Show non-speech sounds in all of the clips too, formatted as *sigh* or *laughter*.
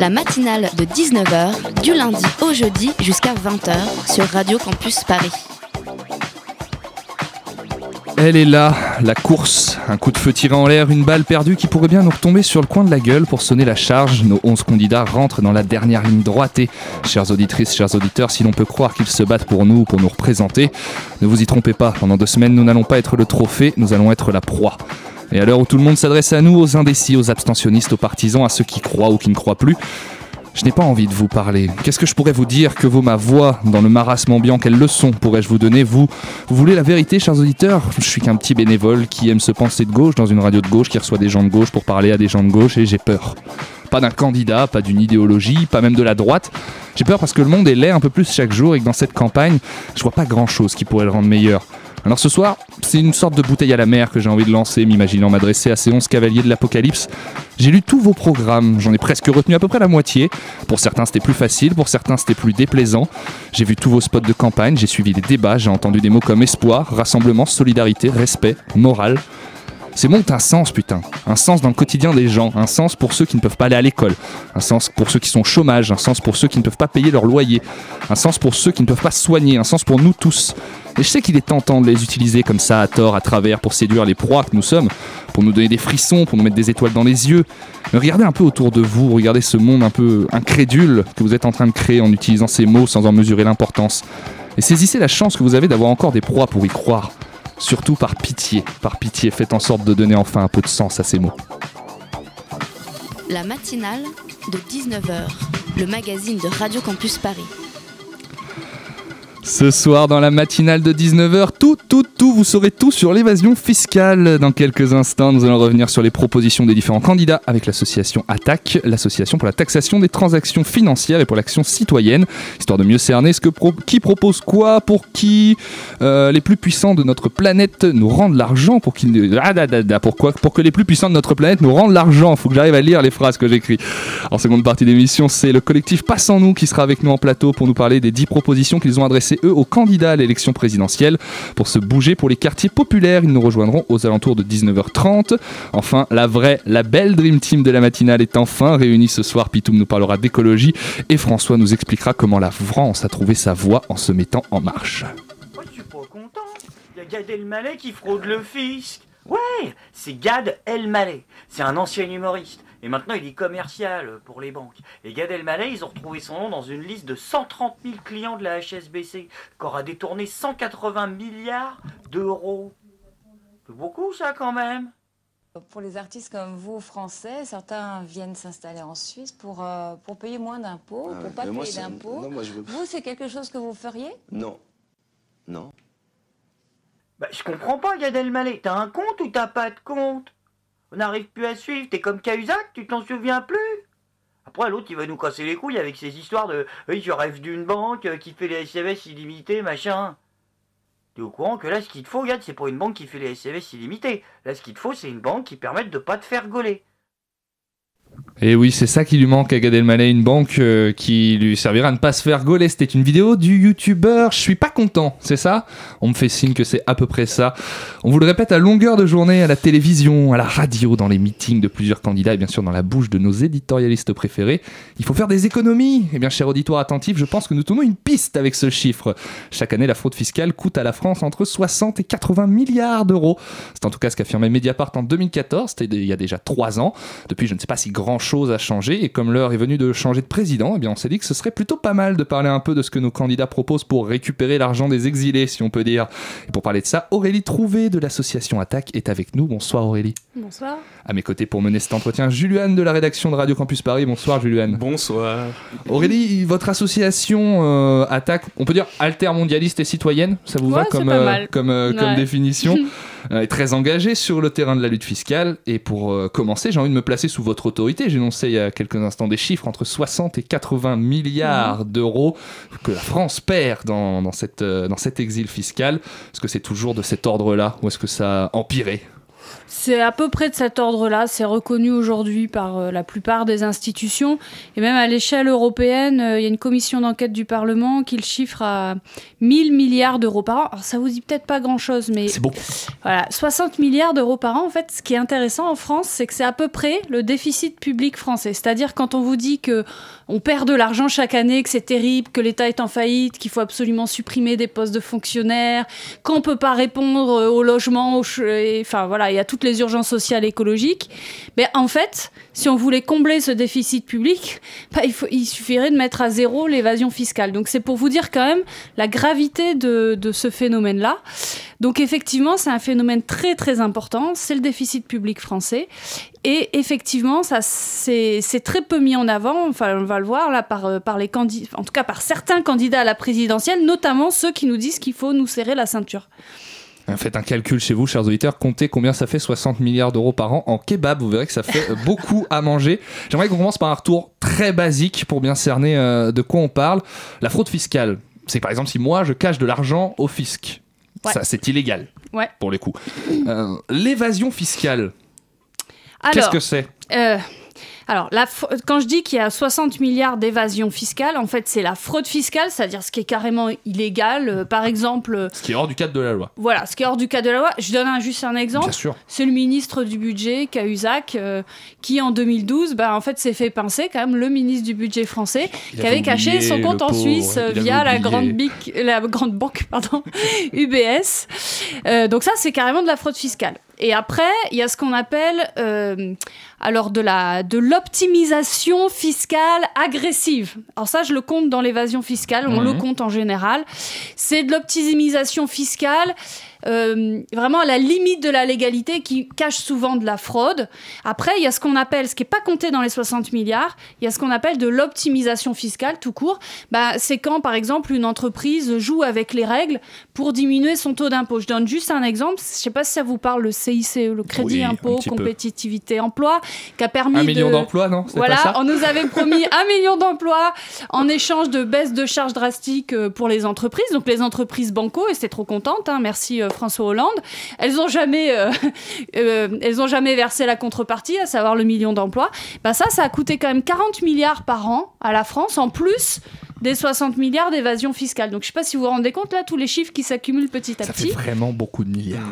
La matinale de 19h, du lundi au jeudi jusqu'à 20h sur Radio Campus Paris. Elle est là, la course. Un coup de feu tiré en l'air, une balle perdue qui pourrait bien nous retomber sur le coin de la gueule pour sonner la charge. Nos 11 candidats rentrent dans la dernière ligne droite et, chères auditrices, chers auditeurs, si l'on peut croire qu'ils se battent pour nous, pour nous représenter, ne vous y trompez pas. Pendant deux semaines, nous n'allons pas être le trophée, nous allons être la proie. Et à l'heure où tout le monde s'adresse à nous, aux indécis, aux abstentionnistes, aux partisans, à ceux qui croient ou qui ne croient plus, je n'ai pas envie de vous parler. Qu'est-ce que je pourrais vous dire que vaut ma voix dans le marasme ambiant? Quelle leçon pourrais-je vous donner vous, vous voulez la vérité, chers auditeurs? Je suis qu'un petit bénévole qui aime se penser de gauche dans une radio de gauche, qui reçoit des gens de gauche pour parler à des gens de gauche et j'ai peur. Pas d'un candidat, pas d'une idéologie, pas même de la droite. J'ai peur parce que le monde est laid un peu plus chaque jour et que dans cette campagne, je vois pas grand-chose qui pourrait le rendre meilleur. Alors ce soir, c'est une sorte de bouteille à la mer que j'ai envie de lancer, m'imaginant m'adresser à ces 11 cavaliers de l'apocalypse. J'ai lu tous vos programmes, j'en ai presque retenu à peu près la moitié. Pour certains c'était plus facile, pour certains c'était plus déplaisant. J'ai vu tous vos spots de campagne, j'ai suivi les débats, j'ai entendu des mots comme espoir, rassemblement, solidarité, respect, morale. Ces mots ont un sens, putain. Un sens dans le quotidien des gens. Un sens pour ceux qui ne peuvent pas aller à l'école. Un sens pour ceux qui sont au chômage. Un sens pour ceux qui ne peuvent pas payer leur loyer. Un sens pour ceux qui ne peuvent pas soigner. Un sens pour nous tous. Et je sais qu'il est tentant de les utiliser comme ça, à tort, à travers, pour séduire les proies que nous sommes, pour nous donner des frissons, pour nous mettre des étoiles dans les yeux. Mais regardez un peu autour de vous, regardez ce monde un peu incrédule que vous êtes en train de créer en utilisant ces mots sans en mesurer l'importance. Et saisissez la chance que vous avez d'avoir encore des proies pour y croire. Surtout par pitié, par pitié, faites en sorte de donner enfin un peu de sens à ces mots. La matinale de 19h, le magazine de Radio Campus Paris. Ce soir, dans la matinale de 19h, tout, tout, tout, vous saurez tout sur l'évasion fiscale. Dans quelques instants, nous allons revenir sur les propositions des différents candidats avec l'association ATTAC, l'association pour la taxation des transactions financières et pour l'action citoyenne, histoire de mieux cerner ce que pro- qui propose quoi, pour qui euh, les plus puissants de notre planète nous rendent l'argent, pour qu'ils ah, pour que les plus puissants de notre planète nous rendent l'argent. Faut que j'arrive à lire les phrases que j'écris. En seconde partie d'émission, c'est le collectif Passe en nous qui sera avec nous en plateau pour nous parler des 10 propositions qu'ils ont adressées eux aux candidats à l'élection présidentielle. Pour se bouger pour les quartiers populaires, ils nous rejoindront aux alentours de 19h30. Enfin, la vraie, la belle Dream Team de la matinale est enfin réunie ce soir. Pitoum nous parlera d'écologie et François nous expliquera comment la France a trouvé sa voie en se mettant en marche. Je suis pas content. Il y a Gad Elmaleh qui fraude le fisc. Ouais, c'est Gad Elmaleh. C'est un ancien humoriste. Et maintenant, il est commercial pour les banques. Et Gad Elmaleh, ils ont retrouvé son nom dans une liste de 130 000 clients de la HSBC, qui aura détourné 180 milliards d'euros. C'est beaucoup, ça, quand même. Pour les artistes comme vous, français, certains viennent s'installer en Suisse pour, euh, pour payer moins d'impôts, Ah pour ouais, pas payer d'impôts. Veux... Vous, c'est quelque chose que vous feriez? Non. Non. Bah, je comprends pas, Gad Elmaleh. T'as un compte ou t'as pas de compte? On n'arrive plus à suivre. T'es comme Cahuzac, tu t'en souviens plus Après, l'autre, il va nous casser les couilles avec ses histoires de Oui, je rêve d'une banque euh, qui fait les SMS illimités, machin. T'es au courant que là, ce qu'il te faut, Gad, c'est pour une banque qui fait les SMS illimités. Là, ce qu'il te faut, c'est une banque qui permette de pas te faire gauler. Et oui, c'est ça qui lui manque à Gad Elmaleh, une banque euh, qui lui servira à ne pas se faire gauler. C'était une vidéo du youtubeur. Je suis pas content, c'est ça? On me fait signe que c'est à peu près ça. On vous le répète à longueur de journée, à la télévision, à la radio, dans les meetings de plusieurs candidats et bien sûr dans la bouche de nos éditorialistes préférés. Il faut faire des économies. Eh bien, cher auditoire attentif, je pense que nous tournons une piste avec ce chiffre. Chaque année, la fraude fiscale coûte à la France entre 60 et 80 milliards d'euros. C'est en tout cas ce qu'affirmait Mediapart en 2014, c'était il y a déjà trois ans. Depuis, je ne sais pas si grand chose a changé, et comme l'heure est venue de changer de président, eh bien on s'est dit que ce serait plutôt pas mal de parler un peu de ce que nos candidats proposent pour récupérer l'argent des exilés, si on peut dire. Et pour parler de ça, Aurélie Trouvé de l'association Attaque est avec nous. Bonsoir Aurélie. Bonsoir. À mes côtés pour mener cet entretien, Juliane de la rédaction de Radio Campus Paris. Bonsoir Juliane. Bonsoir. Aurélie, votre association euh, Attaque, on peut dire altermondialiste et citoyenne, ça vous va Ouais, comme, euh, comme, euh, comme définition *laughs* euh, est très engagé sur le terrain de la lutte fiscale. Et pour euh, commencer, j'ai envie de me placer sous votre autorité. J'ai énoncé il y a quelques instants des chiffres entre 60 et 80 milliards d'euros que la France perd dans, dans, cette, euh, dans cet exil fiscal. Est-ce que c'est toujours de cet ordre-là ou est-ce que ça a empiré? C'est à peu près de cet ordre-là. C'est reconnu aujourd'hui par euh, la plupart des institutions. Et même à l'échelle européenne, euh, il y a une commission d'enquête du Parlement qui le chiffre à 1000 milliards d'euros par an. Alors ça vous dit peut-être pas grand-chose, mais C'est beaucoup. voilà, 60 milliards d'euros par an. En fait, ce qui est intéressant en France, c'est que c'est à peu près le déficit public français. C'est-à-dire quand on vous dit que on perd de l'argent chaque année, que c'est terrible, que l'État est en faillite, qu'il faut absolument supprimer des postes de fonctionnaires, qu'on peut pas répondre euh, au logement, enfin voilà, il y a les urgences sociales et écologiques. Mais en fait, si on voulait combler ce déficit public, bah, il, suffirait de mettre à zéro l'évasion fiscale. Donc c'est pour vous dire quand même la gravité de, ce phénomène-là. Donc effectivement, c'est un phénomène très très important, c'est le déficit public français. Et effectivement, ça c'est très peu mis en avant, enfin on va le voir là par, euh, les candidats, en tout cas par certains candidats à la présidentielle, notamment ceux qui nous disent qu'il faut nous serrer la ceinture. Euh, Faites un calcul chez vous, chers auditeurs, comptez combien ça fait 60 milliards d'euros par an en kebab. Vous verrez que ça fait euh, *laughs* beaucoup à manger. J'aimerais qu'on commence par un retour très basique pour bien cerner euh, de quoi on parle. La fraude fiscale, c'est par exemple si moi je cache de l'argent au fisc. Ouais. Ça, c'est illégal. Ouais. Pour les coups. Euh, L'évasion fiscale, qu'est-ce que c'est? Euh, alors, la quand je dis qu'il y a 60 milliards d'évasion fiscale, en fait, c'est la fraude fiscale, c'est-à-dire ce qui est carrément illégal. Euh, par exemple, euh, Ce qui est hors du cadre de la loi. voilà, ce qui est hors du cadre de la loi. Je donne un- juste un exemple. Bien sûr. C'est le ministre du budget, Cahuzac, euh, qui en 2012, bah, en fait, s'est fait pincer quand même le ministre du budget français, Il qui avait avait caché son compte en Suisse via la grande, bic- la grande banque pardon, *laughs* UBS. Donc ça, c'est carrément de la fraude fiscale. Et après, il y a ce qu'on appelle euh, alors de la de l'optimisation fiscale agressive. Alors ça, je le compte dans l'évasion fiscale. On Mhm. le compte en général. C'est de l'optimisation fiscale. Euh, vraiment à la limite de la légalité qui cache souvent de la fraude. Après, il y a ce qu'on appelle, ce qui n'est pas compté dans les 60 milliards, il y a ce qu'on appelle de l'optimisation fiscale tout court. Bah, c'est quand, par exemple, une entreprise joue avec les règles pour diminuer son taux d'impôt. Je donne juste un exemple. Je ne sais pas si ça vous parle, le CICE, le Crédit Oui, Impôt, peu. Compétitivité Emploi, qui a permis Un million de... d'emplois, non C'est Voilà, pas ça on nous avait promis *laughs* un million d'emplois en échange de baisse de charges drastiques euh, pour les entreprises. Donc les entreprises banco, et c'était trop contente, hein, merci euh, François Hollande. Elles ont jamais, euh, *laughs* euh, ont jamais versé la contrepartie, à savoir le million d'emplois. Bah ça, ça a coûté quand même 40 milliards par an à la France, en plus des 60 milliards d'évasion fiscale. Donc je sais pas si vous vous rendez compte là, tous les chiffres qui s'accumulent petit à Ça petit. fait vraiment beaucoup de milliards.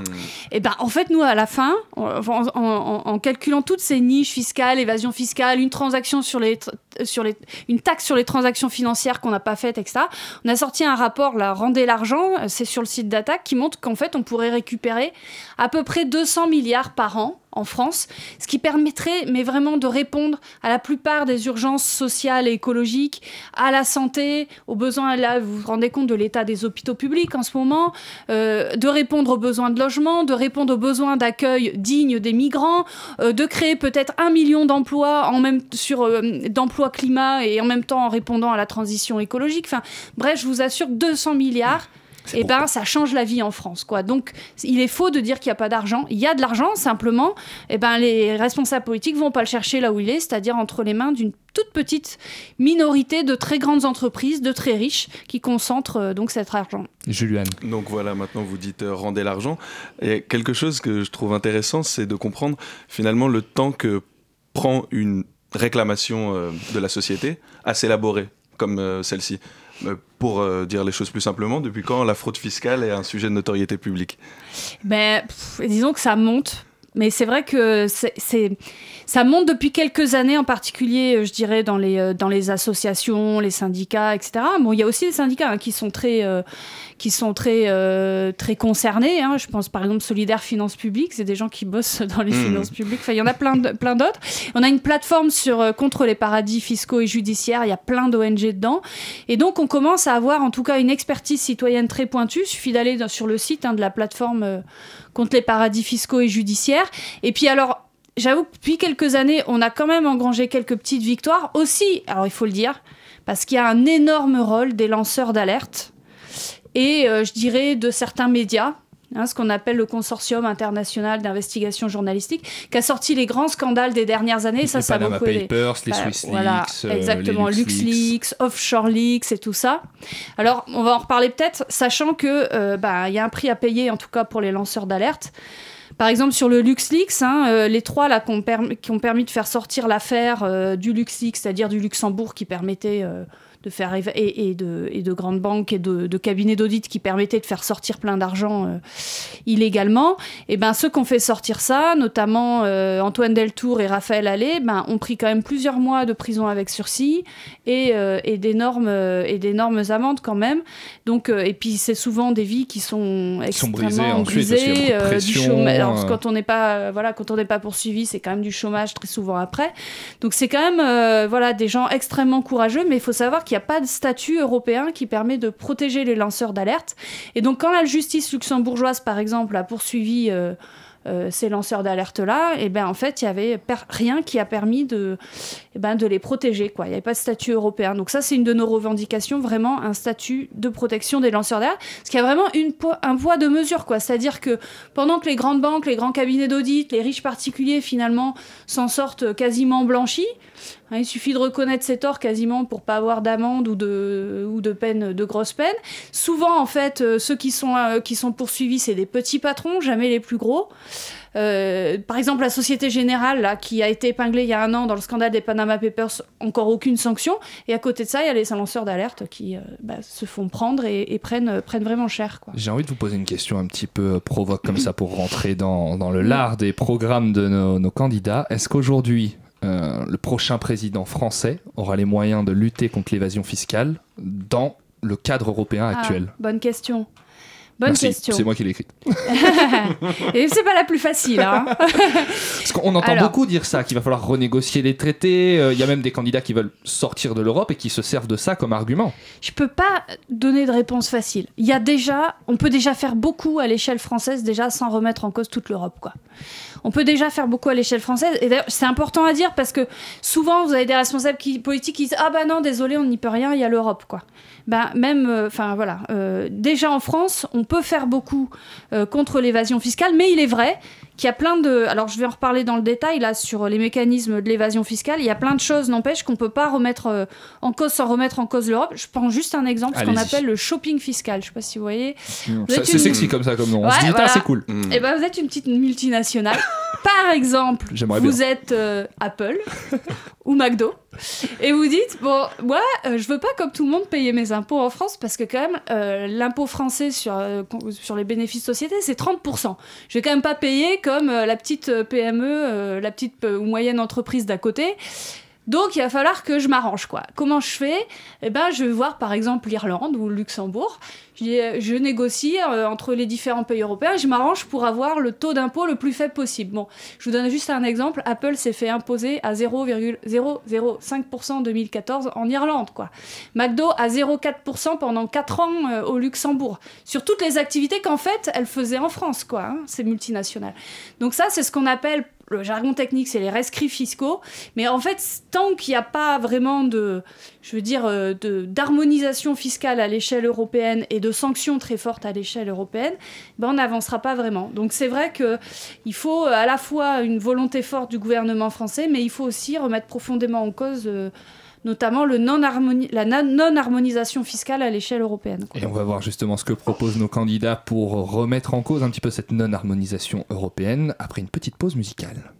Et ben en fait nous à la fin, en, en- en- en calculant toutes ces niches fiscales, évasion fiscale, une transaction sur les tr- sur les une taxe sur les transactions financières qu'on n'a pas faites, etc. On a sorti un rapport là, rendez l'argent, euh, c'est sur le site d'attaque qui montre qu'en fait on pourrait récupérer à peu près 200 milliards par an en France, ce qui permettrait mais vraiment de répondre à la plupart des urgences sociales et écologiques, à la santé, aux besoins là vous vous rendez compte de l'état des hôpitaux publics en ce moment, euh, de répondre aux besoins de logement, de répondre aux besoins d'accueil digne des migrants, euh, de créer peut-être un million d'emplois en même sur euh, d'emplois climat et en même temps en répondant à la transition écologique. Enfin, bref, je vous assure que 200 milliards. Et ben, ça change la vie en France, quoi. Donc, il est faux de dire qu'il n'y a pas d'argent. Il y a de l'argent, simplement. Et ben, les responsables politiques vont pas le chercher là où il est, c'est-à-dire entre les mains d'une toute petite minorité de très grandes entreprises, de très riches, qui concentrent euh, donc cet argent. Juliane. Donc voilà, maintenant vous dites euh, rendez l'argent. Et quelque chose que je trouve intéressant, c'est de comprendre finalement le temps que prend une réclamation euh, de la société à s'élaborer, comme euh, celle-ci. Euh, Pour euh, dire les choses plus simplement, depuis quand la fraude fiscale est un sujet de notoriété publique? Ben, disons que ça monte. Mais c'est vrai que c'est, ça monte depuis quelques années, en particulier, euh, je dirais, dans les, euh, dans les associations, les syndicats, etc. Bon, il y a aussi des syndicats hein, qui sont très, euh, qui sont très, euh, très concernés. hein. Je pense par exemple Solidaire Finances Publiques, c'est des gens qui bossent *laughs* dans les Mhm. finances publiques. Enfin, il y en a plein, de- plein d'autres. On a une plateforme sur, euh, contre les paradis fiscaux et judiciaires. Il y a plein d'ONG dedans. Et donc, on commence à avoir en tout cas une expertise citoyenne très pointue. Il suffit d'aller sur le site hein, de la plateforme contre les paradis fiscaux et judiciaires. Et puis alors, j'avoue que depuis quelques années, on a quand même engrangé quelques petites victoires. Aussi, alors il faut le dire, parce qu'il y a un énorme rôle des lanceurs d'alerte et euh, je dirais de certains médias hein, ce qu'on appelle le Consortium international d'investigation journalistique, qui a sorti les grands scandales des dernières années. ça, les ça a Panama beaucoup aidé. Papers, les Bah, Swiss voilà, Leaks, euh, exactement, les LuxLeaks. LuxLeaks, Offshore Leaks et tout ça. Alors, on va en reparler peut-être, sachant que euh, bah, il y a un prix à payer, en tout cas pour les lanceurs d'alerte. Par exemple, sur le LuxLeaks, hein, euh, les trois là, qui, ont permis, qui ont permis de faire sortir l'affaire euh, du LuxLeaks, c'est-à-dire du Luxembourg qui permettait de faire et, et de, et de grandes banques et de, de cabinets d'audit qui permettaient de faire sortir plein d'argent euh, illégalement, et ben ceux qui ont fait sortir ça, notamment euh, Antoine Deltour et Raphaël Allais, ben, ont pris quand même plusieurs mois de prison avec sursis et, euh, et d'énormes et d'énormes amendes quand même. Donc et puis c'est souvent des vies qui sont extrêmement brisées. Alors, quand on n'est pas voilà quand on n'est pas poursuivi, c'est quand même du chômage très souvent après. Donc c'est quand même voilà des gens extrêmement courageux, mais il faut savoir qu'il n'y a pas de statut européen qui permet de protéger les lanceurs d'alerte. Et donc quand la justice luxembourgeoise, par exemple, a poursuivi euh, euh, ces lanceurs d'alerte-là, et ben en fait, il y avait rien qui a permis de, eh ben, de les protéger. Il n'y avait pas de statut européen. Donc ça, c'est une de nos revendications, vraiment un statut de protection des lanceurs d'alerte. Parce qu'il y a vraiment un poids de mesure. C'est-à-dire que pendant que les grandes banques, les grands cabinets d'audit, les riches particuliers, finalement, s'en sortent quasiment blanchis, hein, il suffit de reconnaître ses torts quasiment pour pas avoir d'amende ou de, ou de peine, de grosses peines. Souvent, en fait, euh, ceux qui sont, euh, qui sont poursuivis, c'est des petits patrons, jamais les plus gros. Euh, par exemple, la Société Générale, là, qui a été épinglée il y a un an dans le scandale des Panama Papers, encore aucune sanction. Et à côté de ça, il y a les lanceurs d'alerte qui bah, se font prendre et, et prennent, prennent vraiment cher. J'ai envie de vous poser une question un petit peu provoque comme ça pour rentrer dans, dans le lard des programmes de nos, nos candidats. Est-ce qu'aujourd'hui, euh, le prochain président français aura les moyens de lutter contre l'évasion fiscale dans le cadre européen Ah, actuel bonne question. Bonne Merci, question. c'est moi qui l'ai écrit. *laughs* et c'est pas la plus facile. Hein. *laughs* Parce qu'on entend Alors. beaucoup dire ça, qu'il va falloir renégocier les traités. euh, Il y a même des candidats qui veulent sortir de l'Europe et qui se servent de ça comme argument. Je peux pas donner de réponse facile. Il y a déjà, on peut déjà faire beaucoup à l'échelle française déjà sans remettre en cause toute l'Europe, quoi. On peut déjà faire beaucoup à l'échelle française. Et d'ailleurs, c'est important à dire parce que souvent, vous avez des responsables politiques qui disent Ah bah non, désolé, on n'y peut rien, il y a l'Europe, quoi. Ben, même, enfin voilà, euh, déjà en France, on peut faire beaucoup euh, contre l'évasion fiscale, mais il est vrai qu'il y a plein de. Alors, je vais en reparler dans le détail là sur les mécanismes de l'évasion fiscale. Il y a plein de choses, n'empêche qu'on peut pas remettre euh, en cause sans remettre en cause l'Europe. Je prends juste un exemple, ce qu'on appelle le shopping fiscal. Je sais pas si vous voyez. Vous Ça- êtes C'est une- sexy comme ça, comme nom. On se dit, Ah, voilà. c'est cool. Mm. Eh ben, vous êtes une petite multinationale. Par exemple, vous bien. êtes euh, Apple *laughs* ou McDo. Et vous dites, bon, moi, euh, je veux pas, comme tout le monde, payer mes impôts en France parce que, quand même, euh, l'impôt français sur, euh, sur les bénéfices sociétés, c'est 30%. Je vais quand même pas payer comme euh, la petite euh, PME, euh, la petite ou moyenne entreprise d'à côté. Donc, il va falloir que je m'arrange, quoi. Comment je fais? Eh ben, je vais voir, par exemple, l'Irlande ou le Luxembourg. Je, euh, négocie euh, entre les différents pays européens je m'arrange pour avoir le taux d'impôt le plus faible possible. Bon, je vous donne juste un exemple. Apple s'est fait imposer à 0,005% en 2014 en Irlande, quoi. McDo à 0,4% pendant 4 ans euh, au Luxembourg. Sur toutes les activités qu'en fait, elles faisaient en France, quoi, hein, ces multinationales. Donc ça, c'est ce qu'on appelle le jargon technique, c'est les rescrits fiscaux. Mais en fait, tant qu'il n'y a pas vraiment de, je veux dire, euh, d'harmonisation fiscale à l'échelle européenne et de sanctions très fortes à l'échelle européenne, ben on n'avancera pas vraiment. Donc c'est vrai que il faut à la fois une volonté forte du gouvernement français, mais il faut aussi remettre profondément en cause, euh, notamment le non la non-harmonisation fiscale à l'échelle européenne. Et on va voir justement ce que proposent nos candidats pour remettre en cause un petit peu cette non-harmonisation européenne après une petite pause musicale.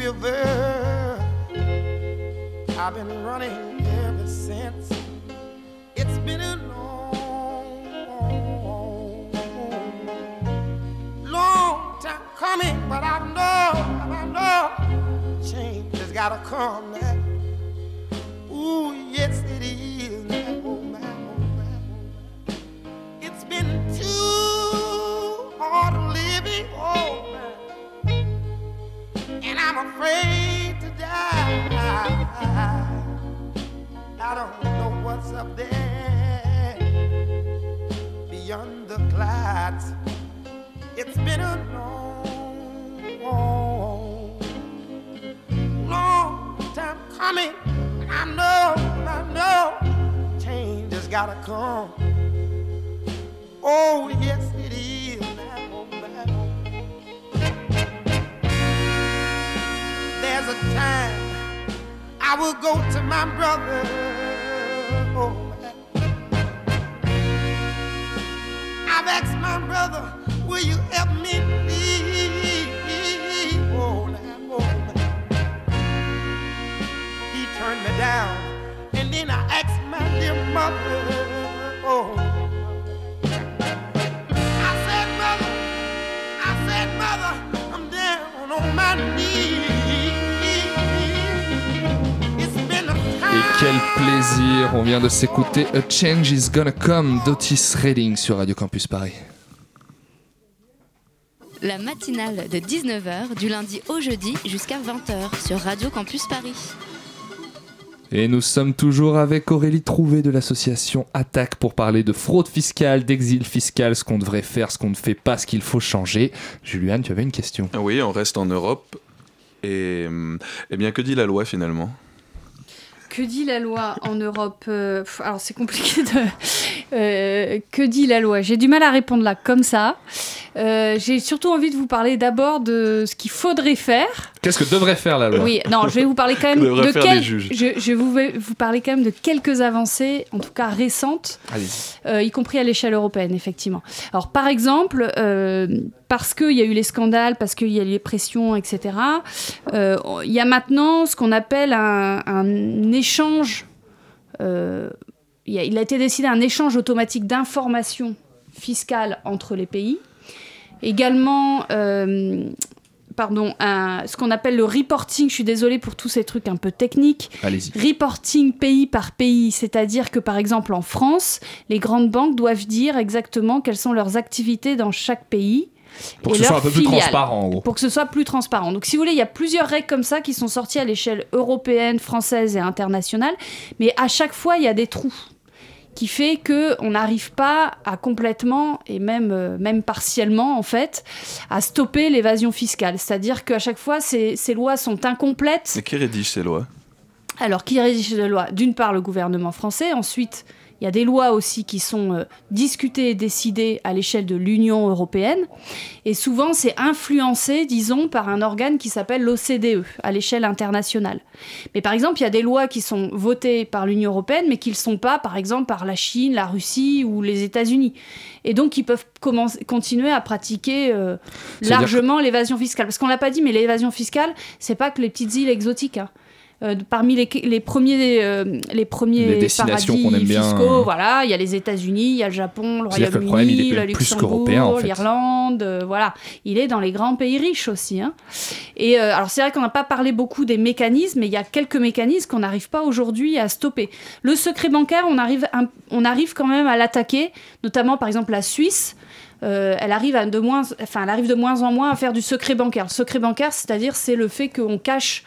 This river. I've been running ever since. It's been a long, long time coming, but I know, I know change has gotta come now. I'm afraid to die. I don't know what's up there beyond the clouds. It's been a long, long time coming. I know, I know, change has gotta come. Oh, yes, it is. There's a time I will go to my brother. Oh, I've asked my brother, will you help me? Oh, oh. He turned me down, and then I asked my dear mother. Oh, I said, mother, I said, mother, I'm down on my knees. Quel plaisir, on vient de s'écouter A Change is Gonna Come d'Otis Redding sur Radio Campus Paris. La matinale de 19h du lundi au jeudi jusqu'à 20h sur Radio Campus Paris. Et nous sommes toujours avec Aurélie Trouvé de l'association Attaque pour parler de fraude fiscale, d'exil fiscal, ce qu'on devrait faire, ce qu'on ne fait pas, ce qu'il faut changer. Juliane, tu avais une question. Ah Oui, on reste en Europe. Et hum, eh bien, que dit la loi finalement? Que dit la loi en Europe Euh, Alors c'est compliqué de. Euh, que dit la loi J'ai du mal à répondre là comme ça. Euh, J'ai surtout envie de vous parler d'abord de ce qu'il faudrait faire. Qu'est-ce que devrait faire la loi Oui, non, je vais vous parler quand *laughs* même Que de faire quel- les juges Je, je vous vais vous parler quand même de quelques avancées, en tout cas récentes, euh, y compris à l'échelle européenne, effectivement. Alors, par exemple, parce qu'il y a eu les scandales, parce qu'il y a eu les pressions, etc., il y a maintenant ce qu'on appelle un, un échange. euh, il, a, il a été décidé un échange automatique d'informations fiscales entre les pays. Également, euh, pardon, un- ce qu'on appelle le reporting. Je suis désolée pour tous ces trucs un peu techniques. Reporting pays par pays, c'est-à-dire que par exemple en France, les grandes banques doivent dire exactement quelles sont leurs activités dans chaque pays. Pour et que ce soit un peu plus transparent, en gros. Pour que ce soit plus transparent. Donc si vous voulez, il y a plusieurs règles comme ça qui sont sorties à l'échelle européenne, française et internationale, mais à chaque fois, il y a des trous qui fait que on n'arrive pas à complètement et même euh, même partiellement en fait à stopper l'évasion fiscale. C'est-à-dire qu'à chaque fois ces, ces lois sont incomplètes. Et qui rédige ces lois? Alors, qui rédige les lois? D'une part, le gouvernement français. Ensuite, il y a des lois aussi qui sont euh, discutées et décidées à l'échelle de l'Union européenne. Et souvent, c'est influencé, disons, par un organe qui s'appelle l'OCDE, à l'échelle internationale. Mais par exemple, il y a des lois qui sont votées par l'Union européenne, mais qui ne le sont pas, par exemple, par la Chine, la Russie ou les États-Unis. Et donc, ils peuvent commencer- continuer à pratiquer euh, largement l'évasion fiscale. Parce qu'on l'a pas dit, mais l'évasion fiscale, c'est pas que les petites îles exotiques. hein. Euh, parmi les, les premiers, euh, les premiers Les destinations paradis qu'on aime bien, fiscaux, voilà, il y a les États-unis, il y a le Japon, le Royaume-Uni, le Luxembourg, en fait. l'Irlande, euh, voilà. Il est dans les grands pays riches aussi. hein. Et euh, alors c'est vrai qu'on n'a pas parlé beaucoup des mécanismes, mais il y a quelques mécanismes qu'on n'arrive pas aujourd'hui à stopper. Le secret bancaire, on arrive, on arrive quand même à l'attaquer, notamment par exemple la Suisse. euh, elle arrive à de moins, enfin, elle arrive de moins en moins à faire du secret bancaire. Le secret bancaire, c'est-à-dire, c'est le fait qu'on cache.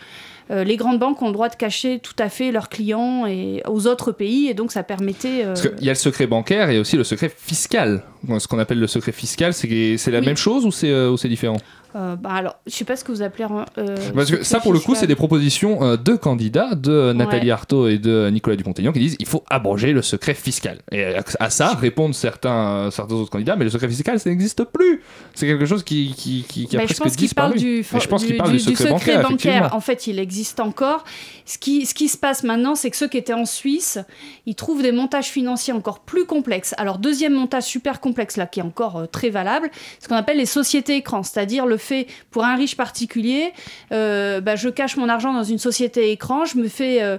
Euh, les grandes banques ont le droit de cacher tout à fait leurs clients et aux autres pays, et donc ça permettait. euh, Parce qu'il y a le secret bancaire et aussi le secret fiscal. Ce qu'on appelle le secret fiscal, c'est la Oui. même chose ou c'est euh, ou c'est différent? Euh, bah alors, je sais pas ce que vous appelez. euh, Parce que ça, pour le coup, c'est des propositions euh, de candidats, de Nathalie Ouais. Arthaud et de Nicolas Dupont-Aignan, qui disent il faut abroger le secret fiscal. Et à à ça répondent certains, certains autres candidats, mais le secret fiscal, ça n'existe plus. C'est quelque chose qui, qui, qui, qui a Bah, je presque pense qu'il parle disparu. du, je pense qu'il parle du, secret, bancaire. En fait, il existe encore. Ce qui, ce qui se passe maintenant, c'est que ceux qui étaient en Suisse, ils trouvent des montages financiers encore plus complexes. Alors, deuxième montage super complexe, là, qui est encore très valable, ce qu'on appelle les sociétés écrans, c'est-à-dire le fait, pour un riche particulier, euh, bah, je cache mon argent dans une société écran, je me fais, euh,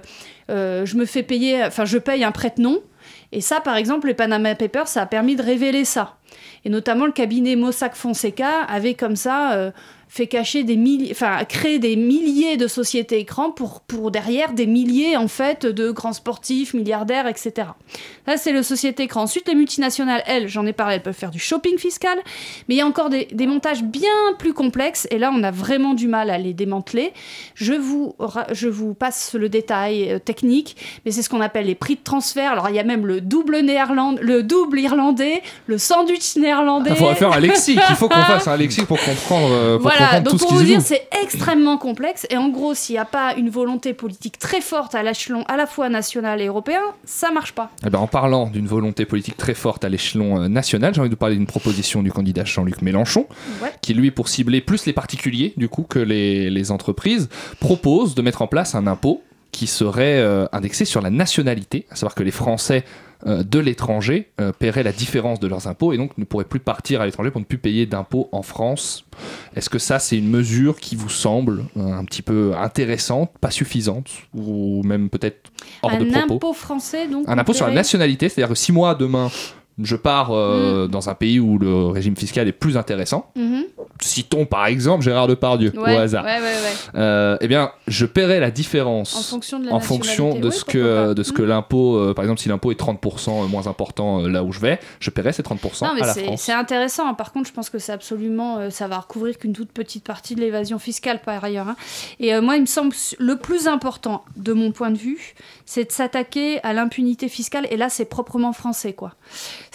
euh, je me fais payer, enfin, je paye un prête-nom. Et ça, par exemple, les Panama Papers, ça a permis de révéler ça. Et notamment, le cabinet Mossack Fonseca avait comme ça fait cacher des milliers, enfin créer des milliers de sociétés écrans pour, pour derrière des milliers en fait de grands sportifs, milliardaires, etc. Ça c'est le société écran. Ensuite les multinationales, elles, j'en ai parlé, elles peuvent faire du shopping fiscal, mais il y a encore des, des montages bien plus complexes et là on a vraiment du mal à les démanteler. Je vous, je vous passe le détail euh, technique, mais c'est ce qu'on appelle les prix de transfert. Alors il y a même le double néerlandais, le double irlandais, le sandwich néerlandais. Il faudrait faire un lexique. Il faut qu'on *laughs* fasse un lexique pour comprendre, euh, pour Voilà, comprendre donc pour vous dire, c'est extrêmement complexe. Et en gros, s'il n'y a pas une volonté politique très forte à l'échelon à la fois national et européen, ça marche pas. Eh ben, en parlant d'une volonté politique très forte à l'échelon euh, national, j'ai envie de vous parler d'une proposition du candidat Jean-Luc Mélenchon, Ouais. qui lui, pour cibler plus les particuliers du coup que les, les entreprises, propose de mettre en place un impôt qui serait euh, indexé sur la nationalité, à savoir que les Français de l'étranger euh, paieraient la différence de leurs impôts et donc ne pourraient plus partir à l'étranger pour ne plus payer d'impôts en France. Est-ce que ça, c'est une mesure qui vous semble euh, un petit peu intéressante, pas suffisante, ou même peut-être hors un de propos? impôt français, donc. un impôt sur la nationalité, c'est-à-dire que si moi demain je pars euh, dans un pays où le régime fiscal est plus intéressant, Mhm. citons par exemple Gérard Depardieu Ouais, au hasard, ouais, ouais, ouais. euh, eh bien je paierai la différence En fonction de en fonction ce que pas. de ce que Mhm. l'impôt, euh, par exemple si l'impôt est 30% moins important là où je vais, je paierai ces 30% Non, mais à la c'est- France. c'est intéressant. Par contre, je pense que c'est absolument. ça va recouvrir qu'une toute petite partie de l'évasion fiscale, par ailleurs. hein. Et moi, il me semble que le plus important, de mon point de vue, c'est de s'attaquer à l'impunité fiscale. Et là, c'est proprement français, quoi.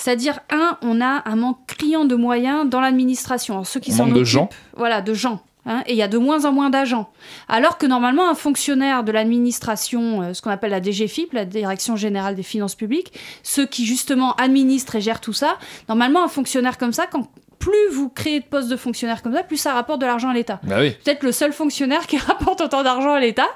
C'est-à-dire, un, on a un manque criant de moyens dans l'administration. Alors, Ceux qui manque de gens. Voilà, de gens. hein, et il y a de moins en moins d'agents. Alors que normalement, un fonctionnaire de l'administration, euh, ce qu'on appelle la DGFIP, la Direction Générale des Finances Publiques, ceux qui justement administrent et gèrent tout ça, normalement, un fonctionnaire comme ça, quand plus vous créez de postes de fonctionnaires comme ça, plus ça rapporte de l'argent à l'État. Bah oui. Peut-être le seul fonctionnaire qui *laughs* rapporte autant d'argent à l'État,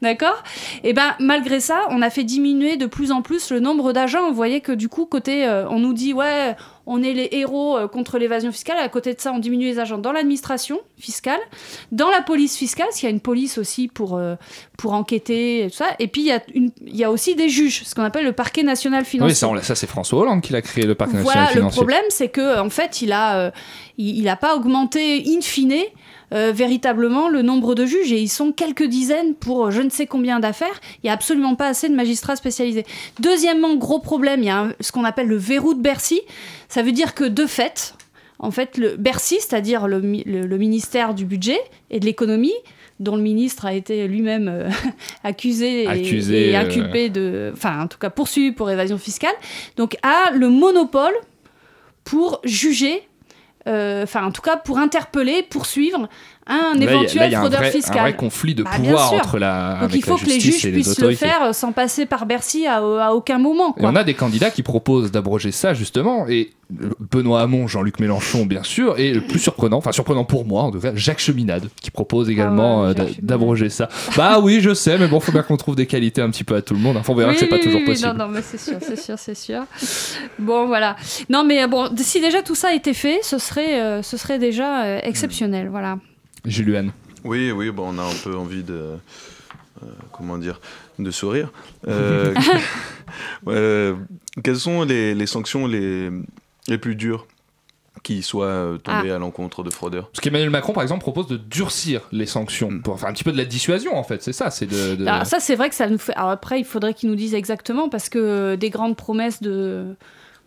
d'accord? Et ben malgré ça, on a fait diminuer de plus en plus le nombre d'agents. Vous voyez que du coup, côté, euh, on nous dit ouais, on est les héros euh, contre l'évasion fiscale. À côté de ça, on diminue les agents dans l'administration fiscale, dans la police fiscale, parce qu'il y a une police aussi pour euh, pour enquêter et tout ça. Et puis il y a une, il y a aussi des juges, ce qu'on appelle le parquet national financier. Oui, ça, on ça c'est François Hollande qui l'a créé le parc national Voilà, le financier. problème, c'est que en fait, il a, euh, il, il a pas augmenté in fine euh, véritablement le nombre de juges et ils sont quelques dizaines pour euh, je ne sais combien d'affaires. Il y a absolument pas assez de magistrats spécialisés. Deuxièmement, gros problème, il y a un- ce qu'on appelle le verrou de Bercy. Ça veut dire que de fait, en fait, le Bercy, c'est-à-dire le, mi- le- le ministère du budget et de l'économie, dont le ministre a été lui-même euh, *laughs* accusé, et- Accusé, et, inculpé de, enfin en tout cas poursuivi pour évasion fiscale, donc a le monopole pour juger, enfin en tout cas pour interpeller, poursuivre un Là, il y a- là, éventuel il y a un fraudeur vrai- fiscal. Un conflit de Bah, pouvoir entre la, Donc avec il faut la que les juges les puissent le faire sans passer par Bercy à, à aucun moment. Et on a des candidats qui proposent d'abroger ça justement, et Benoît Hamon, Jean-Luc Mélenchon bien sûr, et le plus surprenant, enfin surprenant pour moi en tout cas, Jacques Cheminade, qui propose également Ah ouais, euh, d'abroger ça. Bah oui, je sais, mais bon, faut bien qu'on trouve des qualités un petit peu à tout le monde. Enfin, on verra Oui, que c'est pas oui, toujours oui, oui, possible. Non, non, mais c'est sûr, c'est sûr, c'est sûr. Bon, voilà. Non, mais euh, bon, si déjà tout ça était fait, ce serait, euh, ce serait déjà euh, exceptionnel, voilà. Juliane. Oui, oui, bon, on a un peu envie de. euh, comment dire De sourire. Euh, *laughs* euh, quelles sont les, les sanctions les, les plus dures qui soient tombées Ah. à l'encontre de fraudeurs? Parce qu'Emmanuel Macron, par exemple, propose de durcir les sanctions pour faire un petit peu de la dissuasion, en fait. C'est ça, c'est de. de- Alors, ça, c'est vrai que ça nous fait. Alors, après, il faudrait qu'ils nous disent exactement, parce que des grandes promesses de.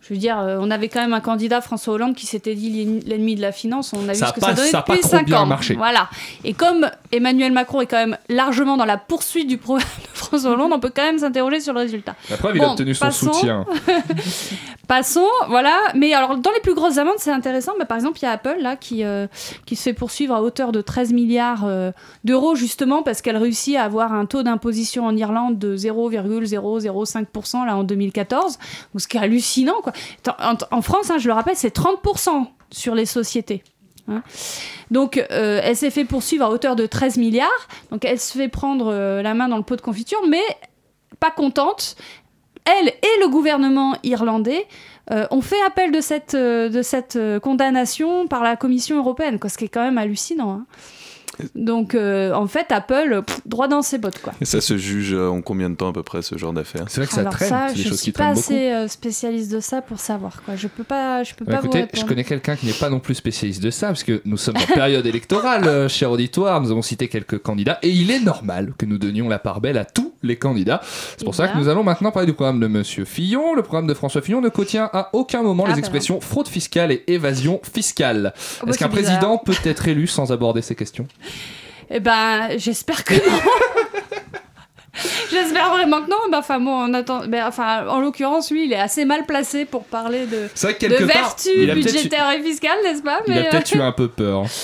Je veux dire, euh, on avait quand même un candidat, François Hollande, qui s'était dit l'en- l'ennemi de la finance. On a Ça vu ce que pas- ça donnait ça a pas depuis trop 5 bien ans. marché. Voilà. Et comme Emmanuel Macron est quand même largement dans la poursuite du programme de François Hollande, on peut quand même s'interroger sur le résultat. La preuve, il a obtenu son passons. soutien. *laughs* Passons, voilà. Mais alors, dans les plus grosses amendes, c'est intéressant. Mais par exemple, il y a Apple là qui, euh, qui se fait poursuivre à hauteur de 13 milliards euh, d'euros, justement parce qu'elle réussit à avoir un taux d'imposition en Irlande de 0,005% là en 2014. Donc, ce qui est hallucinant, quoi. En, France, hein, je le rappelle, c'est 30% sur les sociétés. hein. Donc, euh, elle s'est fait poursuivre à hauteur de 13 milliards. Donc, elle se fait prendre euh, la main dans le pot de confiture, mais pas contente. Elle et le gouvernement irlandais euh, ont fait appel de cette, de cette condamnation par la Commission européenne, quoi, ce qui est quand même hallucinant. hein. Donc, euh, en fait, Apple, pff, droit dans ses bottes, quoi. Et ça se juge euh, en combien de temps à peu près ce genre d'affaires C'est vrai que ça Alors traîne, ça, c'est des je choses suis qui pas traînent beaucoup. assez euh, spécialiste de ça pour savoir, quoi. Je peux pas, je peux Bah, pas vous écoutez, répondre. je connais quelqu'un qui n'est pas non plus spécialiste de ça, parce que nous sommes en période électorale, euh, cher auditoire. Nous avons cité quelques candidats, et il est normal que nous donnions la part belle à tous les candidats. C'est pour Eh ça que nous allons maintenant parler du programme de Monsieur Fillon. Le programme de François Fillon ne contient à aucun moment Ah, les bah expressions fraude fiscale et évasion fiscale. Oh, bah, Est-ce qu'un président peut être élu sans aborder ces questions? Eh ben, j'espère que non. *laughs* J'espère vraiment que non. Bah, enfin, bon, on attend. mais, enfin, en l'occurrence, lui, il est assez mal placé pour parler de, vrai que de vertu budgétaire et fiscale, n'est-ce pas Il a Mais, peut-être eu un peu peur. *laughs*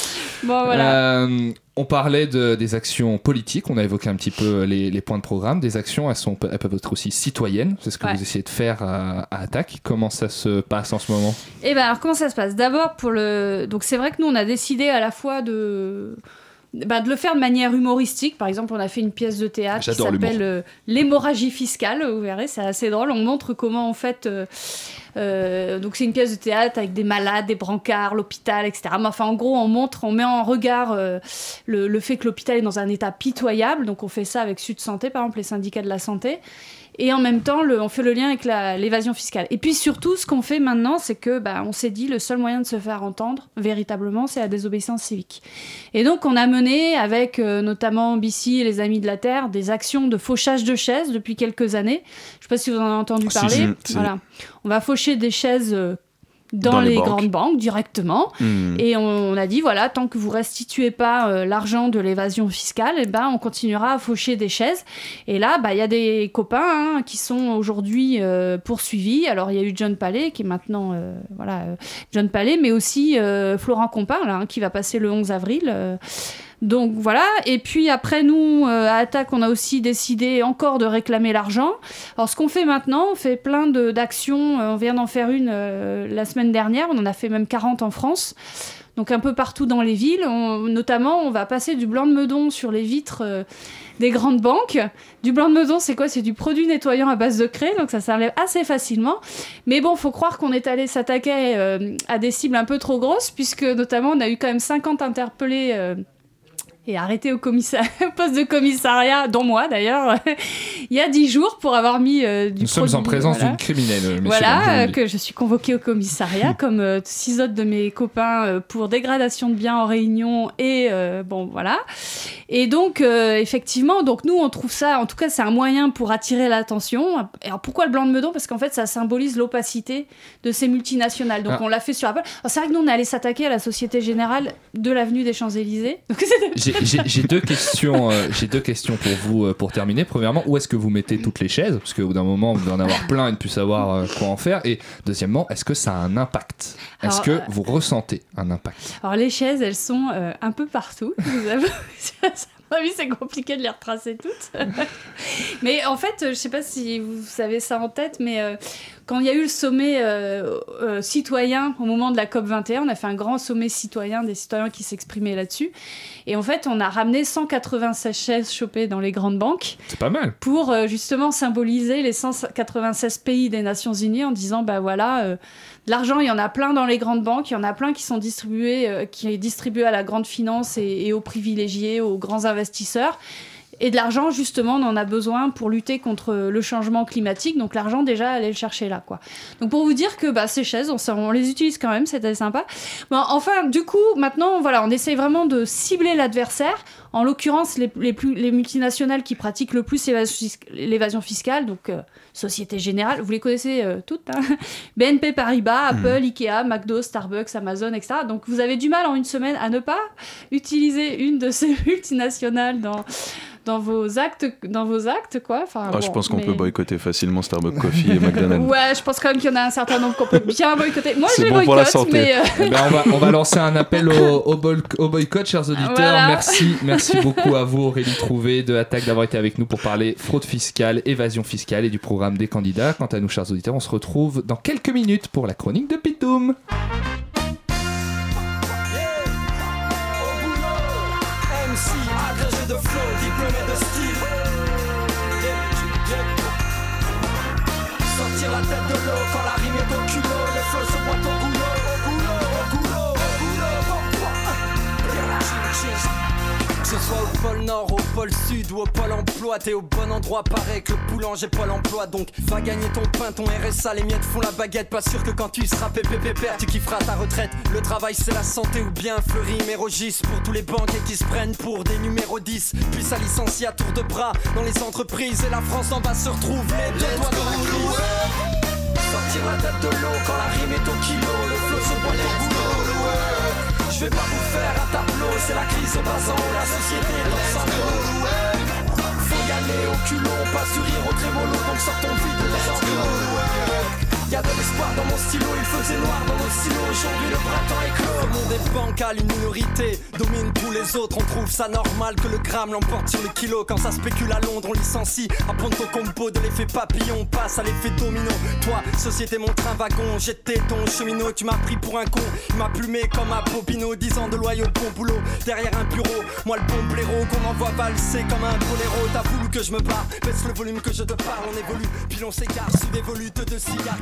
Bon, voilà. Euh, on parlait de, des actions politiques, on a évoqué un petit peu les, les points de programme. Des actions, elles, sont, elles peuvent être aussi citoyennes. C'est ce que Ouais. vous essayez de faire à, à Attaque. Comment ça se passe en ce moment? Eh ben alors comment ça se passe? D'abord pour le donc c'est vrai que nous on a décidé à la fois de bah, de le faire de manière humoristique. Par exemple, on a fait une pièce de théâtre qui s'appelle euh, L'hémorragie fiscale. Vous verrez, c'est assez drôle. On montre comment en fait. euh, euh, donc c'est une pièce de théâtre avec des malades, des brancards, l'hôpital, etc. Mais enfin, en gros, on montre, on met en regard le, le fait que l'hôpital est dans un état pitoyable. Donc on fait ça avec Sud Santé, par exemple, les syndicats de la santé. Et en même temps, le- on fait le lien avec l'évasion fiscale. Et puis surtout, ce qu'on fait maintenant, c'est que bah, on s'est dit le seul moyen de se faire entendre véritablement, c'est la désobéissance civique. Et donc, on a mené avec euh, notamment BC et les Amis de la Terre des actions de fauchage de chaises depuis quelques années. Je ne sais pas si vous en avez entendu Si, parler. si, si. Voilà, on va faucher des chaises euh, dans, Dans les grandes banques directement. Hmm. Et on, on a dit, voilà, tant que vous restituez pas euh, l'argent de l'évasion fiscale, eh ben, on continuera à faucher des chaises. Et là, bah, il y a des copains hein, qui sont aujourd'hui euh, poursuivis. Alors, il y a eu John Palais, qui est maintenant, euh, voilà, euh, John Palais, mais aussi euh, Florent Compin, là, hein, qui va passer le 11 avril. Donc voilà, et puis après nous, euh, à Attaque, on a aussi décidé encore de réclamer l'argent. Alors ce qu'on fait maintenant, on fait plein d'actions, Euh, on vient d'en faire une euh, la semaine dernière, on en a fait même 40 en France. Donc un peu partout dans les villes, notamment on va passer du blanc de meudon sur les vitres des grandes banques. Du blanc de meudon, c'est quoi? C'est du produit nettoyant à base de craie, donc ça s'enlève assez facilement. Mais bon, faut croire qu'on est allé s'attaquer à des cibles un peu trop grosses, puisque notamment on a eu quand même 50 interpellés. Et arrêtés au *laughs* poste de commissariat, dont moi d'ailleurs, *laughs* il y a 10 jours pour avoir mis euh, du Nous sommes en présence voilà. d'une criminelle, Voilà, euh, que je suis convoquée au commissariat, *laughs* comme euh, six autres de mes copains euh, pour dégradation de biens en réunion et bon voilà. Et donc effectivement, donc nous on trouve ça, en tout cas c'est un moyen pour attirer l'attention. Alors pourquoi le blanc de meudon? Parce qu'en fait ça symbolise l'opacité de ces multinationales. Donc Ah. on l'a fait sur Apple. C'est vrai que nous on est allé s'attaquer à la Société Générale de l'avenue des Champs Élysées. Donc c'était- J'ai- deux questions. euh, J'ai deux questions pour vous euh, pour terminer. Premièrement, où est-ce que vous mettez toutes les chaises? Parce qu'au bout d'un moment, vous devez en avoir plein et ne plus savoir euh, quoi en faire. Et deuxièmement, est-ce que ça a un impact? Est-ce que euh, vous ressentez un impact? Alors les chaises, elles sont euh, un peu partout. je vous avoue. *laughs* *laughs* mon avis, c'est compliqué de les retracer toutes. *laughs* mais en fait, euh, je sais pas si vous savez ça en tête, mais euh, quand il y a eu le sommet euh, euh, citoyen au moment de la COP 21, on a fait un grand sommet citoyen des citoyens qui s'exprimaient là-dessus. Et en fait, on a ramené 196 chaises chopées dans les grandes banques C'est pas mal. pour justement symboliser les 196 pays des Nations Unies en disant bah voilà l'argent il y en a plein dans les grandes banques il y en a plein qui sont distribués euh, qui est distribué à la grande finance et aux privilégiés aux grands investisseurs et de l'argent justement on en a besoin pour lutter contre le changement climatique. Donc l'argent déjà allez le chercher là quoi. Donc pour vous dire que bah, ces chaises on, les utilise quand même c'était sympa. Bon, enfin du coup maintenant voilà on essaye vraiment de cibler l'adversaire. En l'occurrence, les, les plus, les multinationales qui pratiquent le plus l'évasion fisc- l'évasion fiscale, donc euh, Société Générale, vous les connaissez euh, toutes, hein. *laughs* BNP Paribas, Apple, Ikea, McDo, Starbucks, Amazon, etc. Donc vous avez du mal en une semaine à ne pas utiliser une de ces *laughs* multinationales dans, dans, vos, actes, dans vos actes, quoi. Enfin, Ah, je pense qu'on mais- peut boycotter facilement Starbucks Coffee et *laughs* McDonald's. Ouais, je pense quand même qu'il y en a un certain nombre qu'on peut bien boycotter. Moi, je C'est les bon pour la santé. mais... euh, Eh ben, on, va, on va lancer un appel au, au bol- au boycott, chers auditeurs. Voilà. Merci, merci beaucoup à vous, Aurélie Trouvé, de Attaque, d'avoir été avec nous pour parler fraude fiscale, évasion fiscale et du programme des candidats. Quant à nous, chers auditeurs, on se retrouve dans quelques minutes pour la chronique de Pitoum. MC, agrégé Cheers. pôle Nord, au pôle Sud ou au pôle emploi, t'es au bon endroit, pareil que le boulanger pôle emploi. Donc va gagner ton pain, ton RSA, les miettes font la baguette. Pas sûr que quand tu seras pépépépère, tu kifferas ta retraite. Le travail c'est la santé ou bien Fleury Mérogis pour tous les banquiers qui se prennent pour des numéros 10. Puis ça licencie à tour de bras dans les entreprises et la France en bas se retrouve les deux doigts dans la. Sortir la tête de l'eau quand la rime est au kilo, le flot se boit boulot. Je vais pas vous faire un tableau, c'est la crise au basant, la société en sanglots. Faut y aller au culot, pas sourire au trémolo, donc sortons vite de. Y a de l'espoir dans mon stylo, il faisait noir dans nos stylos. Aujourd'hui le printemps est clos. Le monde est bancal, une minorité domine tous les autres. On trouve ça normal que le gramme l'emporte sur le kilo. Quand ça spécule à Londres, on licencie. Apprendre ton combo de l'effet papillon, passe à l'effet domino. Toi, société, mon train wagon, j'étais ton cheminot. Tu m'as pris pour un con, il m'a plumé comme un popino. 10 ans de loyau, bon boulot, derrière un bureau. Moi, le bon blaireau qu'on envoie valser comme un boléro. T'as voulu que je me barre, baisse le volume que je te parle. On évolue, puis on s'écarte sous des volutes de cigares,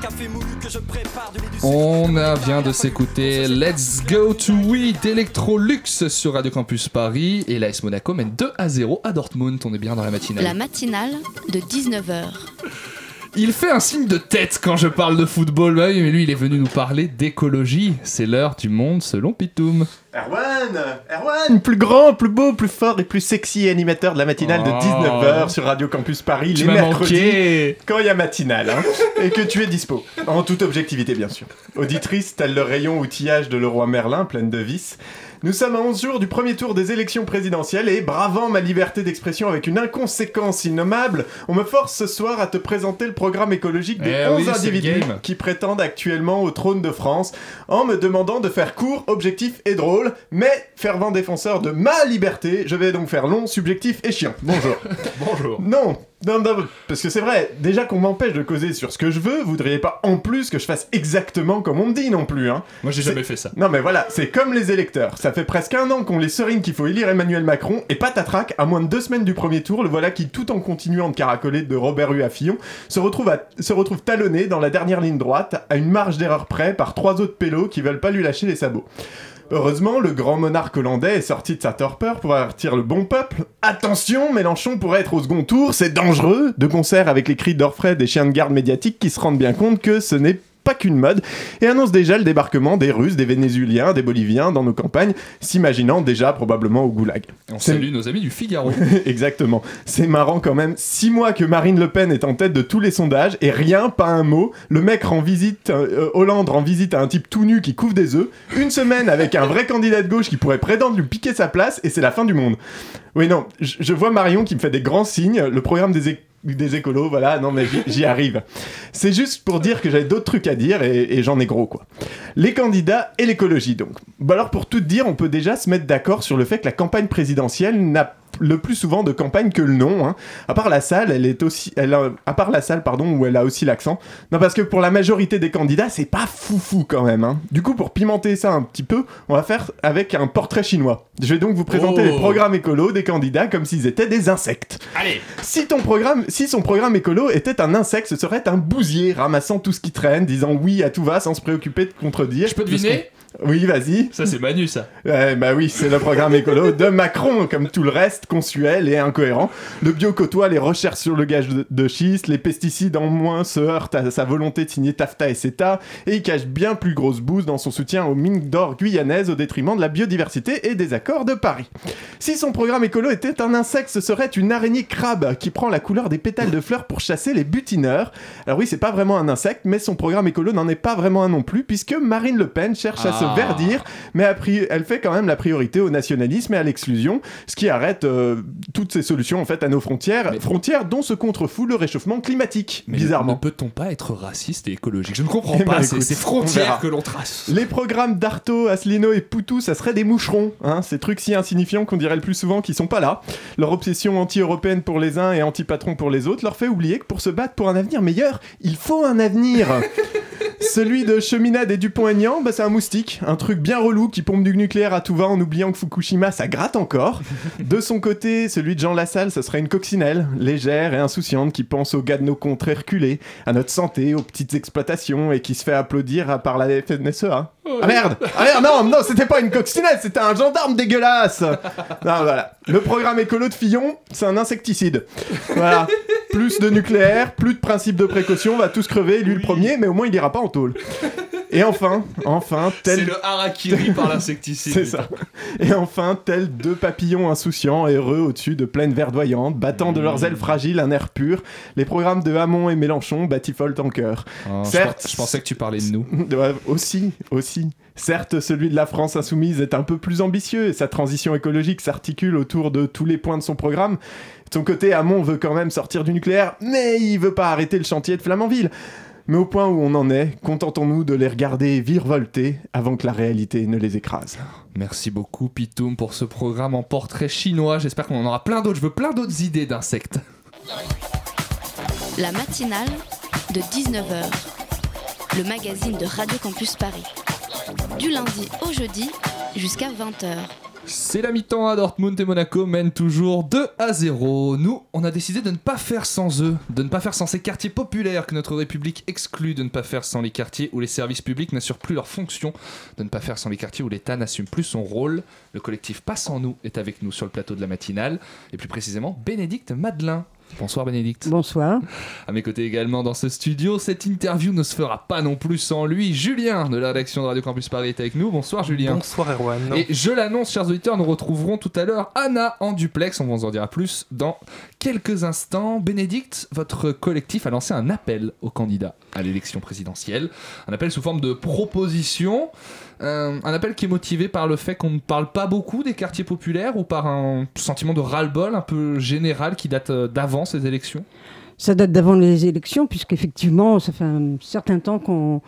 On a vient de s'écouter Let's Go to It Electrolux sur Radio Campus Paris et l'AS Monaco mène 2 à 0 à Dortmund. On est bien dans la matinale. La matinale de 19h. Il fait un signe de tête quand je parle de football, Bah oui, mais lui il est venu nous parler d'écologie. C'est l'heure du monde selon Pitoum. Erwan Erwan Plus grand, plus beau, plus fort et plus sexy animateur de la matinale de Oh. 19h sur Radio Campus Paris Tu les mercredis manqué. quand il y a matinale hein, *laughs* et que tu es dispo. En toute objectivité bien sûr. Auditrice tel le rayon outillage de Leroy Merlin pleine de vices. Nous sommes à 11 jours du premier tour des élections présidentielles et bravant ma liberté d'expression avec une inconséquence innommable, on me force ce soir à te présenter le programme écologique des Eh 11 oui, c'est le individus qui prétendent actuellement au trône de France en me demandant de faire court, objectif et drôle, mais fervent défenseur de ma liberté, je vais donc faire long, subjectif et chiant. Bonjour. *laughs* Bonjour. Non, non, non, parce que c'est vrai, déjà qu'on m'empêche de causer sur ce que je veux, vous voudriez pas en plus que je fasse exactement comme on me dit non plus, hein. Moi j'ai jamais fait ça. Non mais voilà, c'est comme les électeurs. Ça fait presque un an qu'on les serine qu'il faut élire Emmanuel Macron, et patatrac, à moins de deux semaines du premier tour, le voilà qui, tout en continuant de caracoler de Robert Hue à Fillon, se retrouve, à- se retrouve talonné dans la dernière ligne droite, à une marge d'erreur près, par trois autres pélos qui veulent pas lui lâcher les sabots. Heureusement, le grand monarque hollandais est sorti de sa torpeur pour avertir le bon peuple. Attention, Mélenchon pourrait être au second tour, c'est dangereux, de concert avec les cris d'orfraie des chiens de garde médiatiques qui se rendent bien compte que ce n'est pas qu'une mode, et annonce déjà le débarquement des Russes, des Vénézuéliens, des Boliviens dans nos campagnes, s'imaginant déjà probablement au goulag. On salue nos amis du Figaro. *laughs* Exactement. C'est marrant quand même. Six mois que Marine Le Pen est en tête de tous les sondages et rien, pas un mot. Le mec rend visite, euh, Hollande rend visite à un type tout nu qui couvre des œufs. Une semaine avec un vrai candidat de gauche qui pourrait prétendre lui piquer sa place et c'est la fin du monde. Oui, non, je vois Marion qui me fait des grands signes. Le programme des, des écolos, voilà, non mais j'y- arrive. C'est juste pour dire que j'avais d'autres trucs à dire et, j'en ai gros quoi. Les candidats et l'écologie donc. Bon alors pour tout dire, on peut déjà se mettre d'accord sur le fait que la campagne présidentielle n'a le plus souvent de campagne que le nom. hein. À part la salle, elle est aussi, elle a- à part la salle pardon où elle a aussi l'accent. Non parce que pour la majorité des candidats, c'est pas foufou quand même. hein. Du coup pour pimenter ça un petit peu, on va faire avec un portrait chinois. Je vais donc vous présenter Oh. les programmes écolos des candidats comme s'ils étaient des insectes. Allez Si ton programme, si son programme écolo était un insecte, ce serait un bousier ramassant tout ce qui traîne, disant oui à tout va sans se préoccuper de contredire. Je peux deviner Oui, vas-y. Ça c'est Manu ça. Bah oui, c'est le programme écolo de Macron, comme tout le reste, consuel et incohérent. Le bio côtoie les recherches sur le gaz de, de schiste, les pesticides en moins se heurtent à sa volonté de signer TAFTA et CETA, et il cache bien plus grosse bouse dans son soutien aux mines d'or guyanaises au détriment de la biodiversité et des accords de Paris. Si son programme écolo était un insecte, ce serait une araignée crabe qui prend la couleur des pétales de fleurs pour chasser les butineurs. Alors oui, c'est pas vraiment un insecte, mais son programme écolo n'en est pas vraiment un non plus, puisque Marine Le Pen cherche à Ah. verdir, mais a elle fait quand même la priorité au nationalisme et à l'exclusion, ce qui arrête euh, toutes ces solutions en fait à nos frontières, frontières dont se contrefout le réchauffement climatique, Mais bizarrement. Ne peut-on pas être raciste et écologique? Je ne comprends Eh ben, pas écoute, ces on frontières que l'on trace. Les programmes d'Artaud, Asselineau et Poutou, ça serait des moucherons, hein, ces trucs si insignifiants qu'on dirait le plus souvent qu'ils sont pas là. Leur obsession anti-européenne pour les uns et anti-patron pour les autres leur fait oublier que pour se battre pour un avenir meilleur, il faut un avenir. *laughs* Celui de Cheminade et Dupont-Aignan, bah, c'est un moustique, un truc bien relou qui pompe du nucléaire à tout va en oubliant que Fukushima ça gratte encore. *laughs* De son côté, celui de Jean Lassalle, ce serait une coccinelle, légère et insouciante qui pense aux gars de nos contrées reculées, à notre santé, aux petites exploitations et qui se fait applaudir par la FNSEA. Ah merde Ah merde, non, non, c'était pas une coccinelle, c'était un gendarme dégueulasse *laughs* Non, voilà. Le programme écolo de Fillon, c'est un insecticide. Voilà. Plus de nucléaire, plus de principe de précaution, on va tous crever, lui le premier, mais au moins il ira pas en tôle. Et enfin, enfin, tel... C'est le harakiri *laughs* par l'insecticide. C'est ça. Et enfin, tels deux papillons insouciants, heureux au-dessus de plaines verdoyantes, battant de leurs ailes fragiles un air pur, les programmes de Hamon et Mélenchon batifolent en cœur. Oh, je Certes, je pensais que tu parlais de nous. *laughs* Ouais, aussi, aussi. Certes, celui de la France insoumise est un peu plus ambitieux et sa transition écologique s'articule autour de tous les points de son programme. De son côté, Hamon veut quand même sortir du nucléaire, mais il veut pas arrêter le chantier de Flamanville. Mais au point où on en est, contentons-nous de les regarder virevolter avant que la réalité ne les écrase. Merci beaucoup Pitoum pour ce programme en portrait chinois. J'espère qu'on en aura plein d'autres. Je veux plein d'autres idées d'insectes. La matinale de 19h. Le magazine de Radio Campus Paris. Du lundi au jeudi jusqu'à 20h. C'est la mi-temps à Dortmund et Monaco mènent toujours 2 à 0. Nous, on a décidé de ne pas faire sans eux, de ne pas faire sans ces quartiers populaires que notre République exclut, de ne pas faire sans les quartiers où les services publics n'assurent plus leurs fonctions, de ne pas faire sans les quartiers où l'État n'assume plus son rôle. Le collectif Pas sans nous est avec nous sur le plateau de la matinale, et plus précisément Bénédicte Madelin. Bonsoir Bénédicte. Bonsoir. À mes côtés également dans ce studio, cette interview ne se fera pas non plus sans lui. Julien de la rédaction de Radio Campus Paris est avec nous. Bonsoir Julien. Bonsoir Erwan. Et je l'annonce, chers auditeurs, nous retrouverons tout à l'heure Anna en duplex. On vous en dira plus dans quelques instants. Bénédicte, votre collectif a lancé un appel aux candidats à l'élection présidentielle. Un appel sous forme de proposition. Euh, un appel qui est motivé par le fait qu'on ne parle pas beaucoup des quartiers populaires ou par un sentiment de ras-le-bol un peu général qui date euh, d'avant ces élections? Ça date d'avant les élections, puisqu'effectivement, ça fait un certain temps qu'on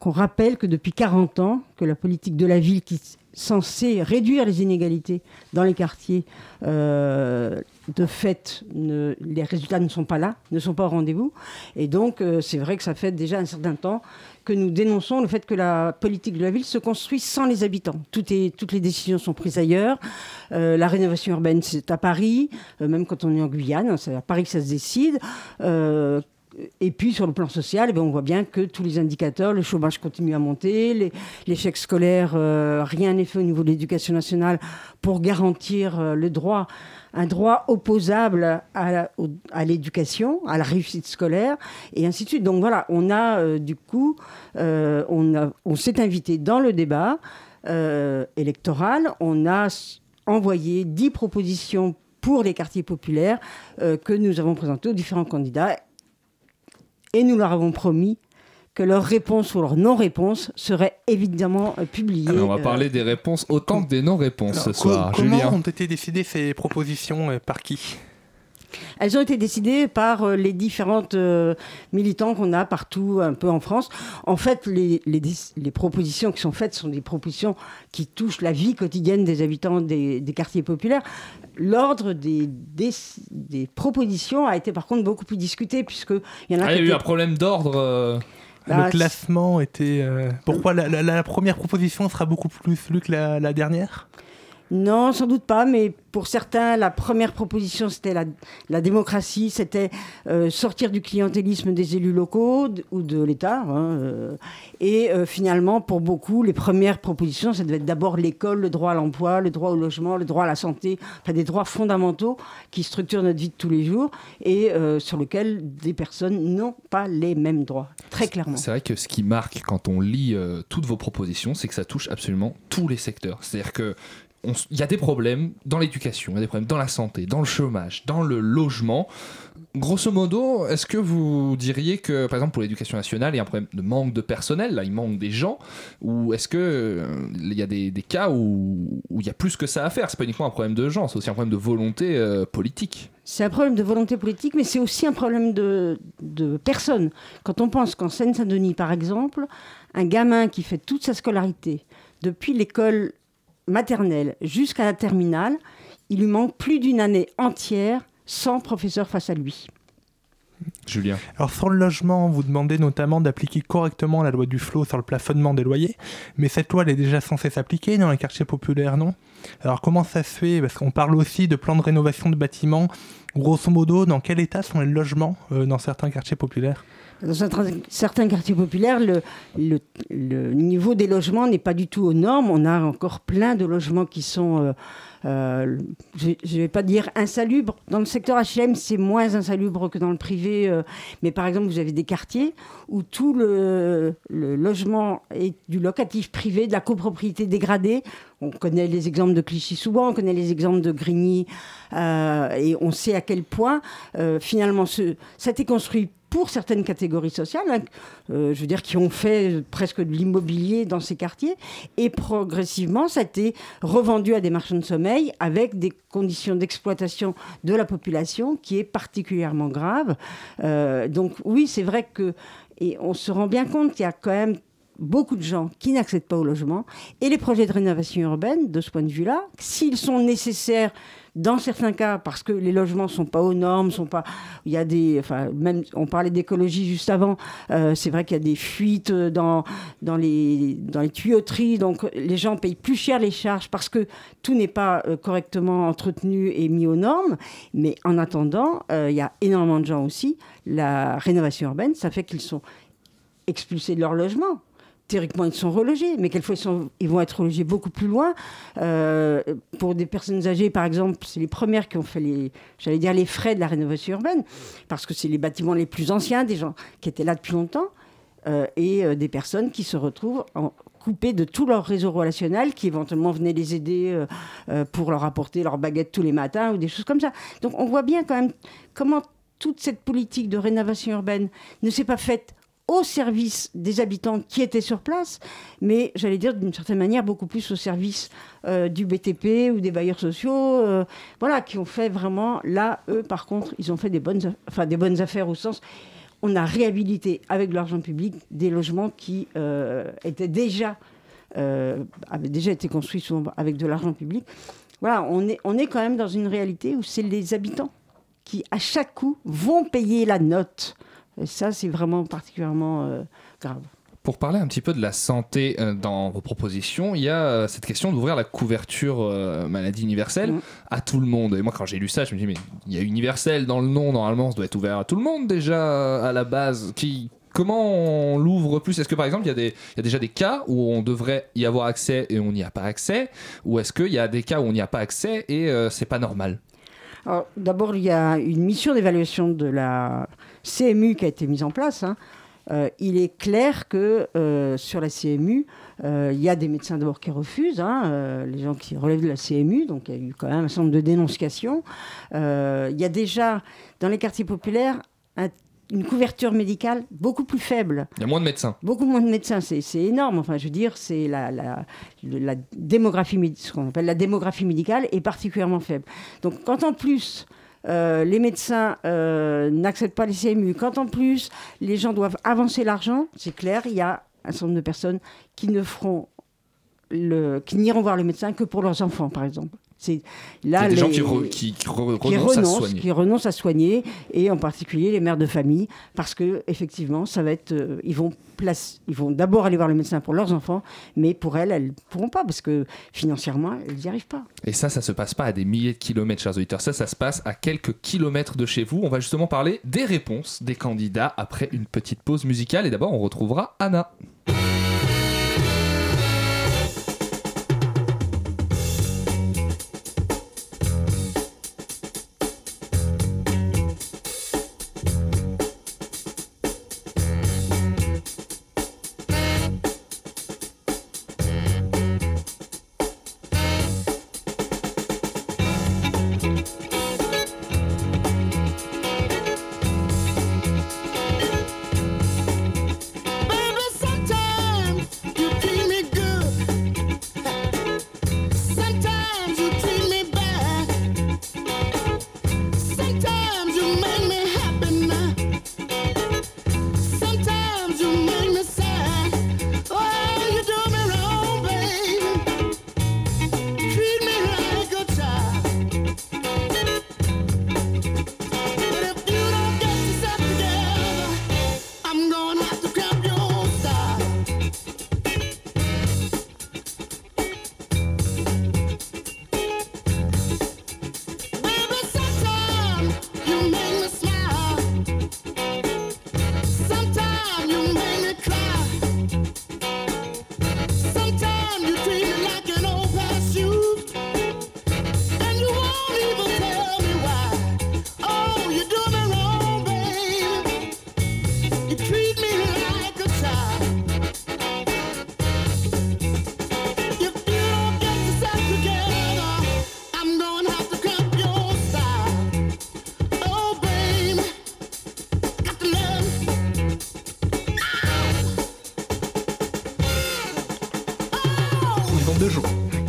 qu'on rappelle que depuis 40 ans, que la politique de la ville qui est censée réduire les inégalités dans les quartiers, euh, de fait, les résultats ne sont pas là, ne sont pas au rendez-vous. Et donc, euh, c'est vrai que ça fait déjà un certain temps que nous dénonçons le fait que la politique de la ville se construit sans les habitants. Toutes les décisions sont prises ailleurs. Euh, la rénovation urbaine, c'est à Paris, même quand on est en Guyane, c'est à Paris que ça se décide. Et puis sur le plan social, eh ben, on voit bien que tous les indicateurs, le chômage continue à monter, l'échec scolaire, euh, rien n'est fait au niveau de l'éducation nationale pour garantir euh, le droit, un droit opposable à, l'éducation, à la réussite scolaire, et ainsi de suite. Donc voilà, on a euh, du coup, euh, on, s'est invité dans le débat euh, électoral, on a envoyé 10 propositions pour les quartiers populaires euh, que nous avons présentées aux différents candidats et nous leur avons promis que leur réponse ou leur non-réponse serait évidemment euh, publiée. On va euh, parler des réponses autant que des non-réponses ce soir. comment Julien. ont été décidées ces propositions euh, par qui? Elles ont été décidées par euh, les différentes euh, militants qu'on a partout un peu en France. En fait, les, les, déc- les propositions qui sont faites sont des propositions qui touchent la vie quotidienne des habitants des, des quartiers populaires. L'ordre des, des, des propositions a été par contre beaucoup plus discuté puisqu'il y en a Ah, il y a eu un problème d'ordre. euh, Bah, Le classement était. euh, Pourquoi la, la- la première proposition sera beaucoup plus lue que la, la dernière? Non, sans doute pas, mais pour certains, la première proposition, c'était la, la démocratie, c'était euh, sortir du clientélisme des élus locaux ou de l'État. hein, euh, et euh, finalement, pour beaucoup, les premières propositions, ça devait être d'abord l'école, le droit à l'emploi, le droit au logement, le droit à la santé, enfin des droits fondamentaux qui structurent notre vie de tous les jours et sur lesquels des personnes n'ont pas les mêmes droits, très clairement. C'est vrai que ce qui marque quand on lit toutes vos propositions, c'est que ça touche absolument tous les secteurs. C'est-à-dire que il y a des problèmes dans l'éducation, il y a des problèmes dans la santé, dans le chômage, dans le logement. Grosso modo, est-ce que vous diriez que, par exemple, pour l'éducation nationale, il y a un problème de manque de personnel, là, il manque des gens, ou est-ce que euh, il y a des, cas où, où il y a plus que ça à faire? C'est pas uniquement un problème de gens, c'est aussi un problème de volonté euh, politique. C'est un problème de volonté politique, mais c'est aussi un problème de, de personnes. Quand on pense qu'en Seine-Saint-Denis, par exemple, un gamin qui fait toute sa scolarité, depuis l'école maternelle jusqu'à la terminale, il lui manque plus d'une année entière sans professeur face à lui. Julien. Alors sur le logement, vous demandez notamment d'appliquer correctement la loi du flot sur le plafonnement des loyers, mais cette loi elle est déjà censée s'appliquer dans les quartiers populaires, non? Alors comment ça se fait? Parce qu'on parle aussi de plans de rénovation de bâtiments Grosso modo, dans quel état sont les logements euh, dans certains quartiers populaires? Dans certains, quartiers populaires, le, niveau des logements n'est pas du tout aux normes. On a encore plein de logements qui sont, euh, euh, je ne vais pas dire insalubres. Dans le secteur HLM, c'est moins insalubre que dans le privé. euh, mais par exemple, vous avez des quartiers où tout le, logement est du locatif privé, de la copropriété dégradée. On connaît les exemples de Clichy-sous-Bois, on connaît les exemples de Grigny, et on sait à quel point, finalement, ça a été construit pour certaines catégories sociales, hein, euh, je veux dire, qui ont fait presque de l'immobilier dans ces quartiers, et progressivement, ça a été revendu à des marchands de sommeil avec des conditions d'exploitation de la population qui est particulièrement grave. Euh, donc oui, c'est vrai que, et on se rend bien compte qu'il y a quand même beaucoup de gens qui n'accèdent pas au logement. Et les projets de rénovation urbaine, de ce point de vue-là, s'ils sont nécessaires dans certains cas, parce que les logements sont pas aux normes, sont pas, y a des, enfin, on parlait d'écologie juste avant, euh, c'est vrai qu'il y a des fuites dans, dans, les, dans les tuyauteries, donc les gens payent plus cher les charges parce que tout n'est pas euh, correctement entretenu et mis aux normes. Mais en attendant, euh, il y a énormément de gens aussi, la rénovation urbaine, ça fait qu'ils sont expulsés de leur logement. Théoriquement, ils sont relogés, mais quelquefois, ils, vont être relogés beaucoup plus loin. Euh, pour des personnes âgées, par exemple, c'est les premières qui ont fait les, j'allais dire, les frais de la rénovation urbaine, parce que c'est les bâtiments les plus anciens, des gens qui étaient là depuis longtemps, euh, et euh, des personnes qui se retrouvent en- coupées de tout leur réseau relationnel, qui éventuellement venaient les aider pour leur apporter leur baguette tous les matins ou des choses comme ça. Donc on voit bien quand même comment toute cette politique de rénovation urbaine ne s'est pas faite au service des habitants qui étaient sur place, mais j'allais dire d'une certaine manière beaucoup plus au service euh, du BTP ou des bailleurs sociaux, euh, voilà, qui ont fait vraiment, là, eux, par contre, ils ont fait des bonnes, enfin, des bonnes affaires au sens, on a réhabilité avec de l'argent public des logements qui euh, étaient déjà, avaient déjà été construits souvent avec de l'argent public. Voilà, on est, on est quand même dans une réalité où c'est les habitants qui, à chaque coup, vont payer la note. Et ça, c'est vraiment particulièrement euh, grave. Pour parler un petit peu de la santé euh, dans vos propositions, il y a euh, cette question d'ouvrir la couverture maladie universelle à tout le monde. Et moi, quand j'ai lu ça, je me dis, mais il y a universel dans le nom, normalement, ça doit être ouvert à tout le monde déjà à la base. Qui, comment on l'ouvre plus? Est-ce que par exemple, il y, a des- il y a déjà des cas où on devrait y avoir accès et on n'y a pas accès? Ou est-ce qu'il y a des cas où on n'y a pas accès et euh, c'est pas normal? D'abord, il y a une mission d'évaluation de la CMU qui a été mise en place. hein. Euh, il est clair que euh, sur la CMU, euh, il y a des médecins d'abord qui refusent, hein, les gens qui relèvent de la CMU, donc il y a eu quand même un certain nombre de dénonciations. Il y a déjà, dans les quartiers populaires, un- une couverture médicale beaucoup plus faible. Il y a moins de médecins. Beaucoup moins de médecins, c'est énorme. Enfin, je veux dire, c'est la, la, le- la démographie, ce qu'on appelle la démographie médicale est particulièrement faible. Donc, quand en plus euh, les médecins euh, n'acceptent pas les CMU, quand en plus les gens doivent avancer l'argent, c'est clair, il y a un certain nombre de personnes qui ne feront le, qui n'iront voir le médecin que pour leurs enfants, par exemple. C'est Il y a là des gens les- qui, re- qui- qui re- qui renoncent à soigner. qui renoncent à soigner, et en particulier les mères de famille, parce que effectivement, ça va être, euh, ils vont place, ils vont d'abord aller voir le médecin pour leurs enfants, mais pour elles, elles pourront pas parce que financièrement, elles n'y arrivent pas. Et ça, ça se passe pas à des milliers de kilomètres, chers auditeurs. Ça, ça se passe à quelques kilomètres de chez vous. On va justement parler des réponses des candidats après une petite pause musicale. Et d'abord, on retrouvera Anna.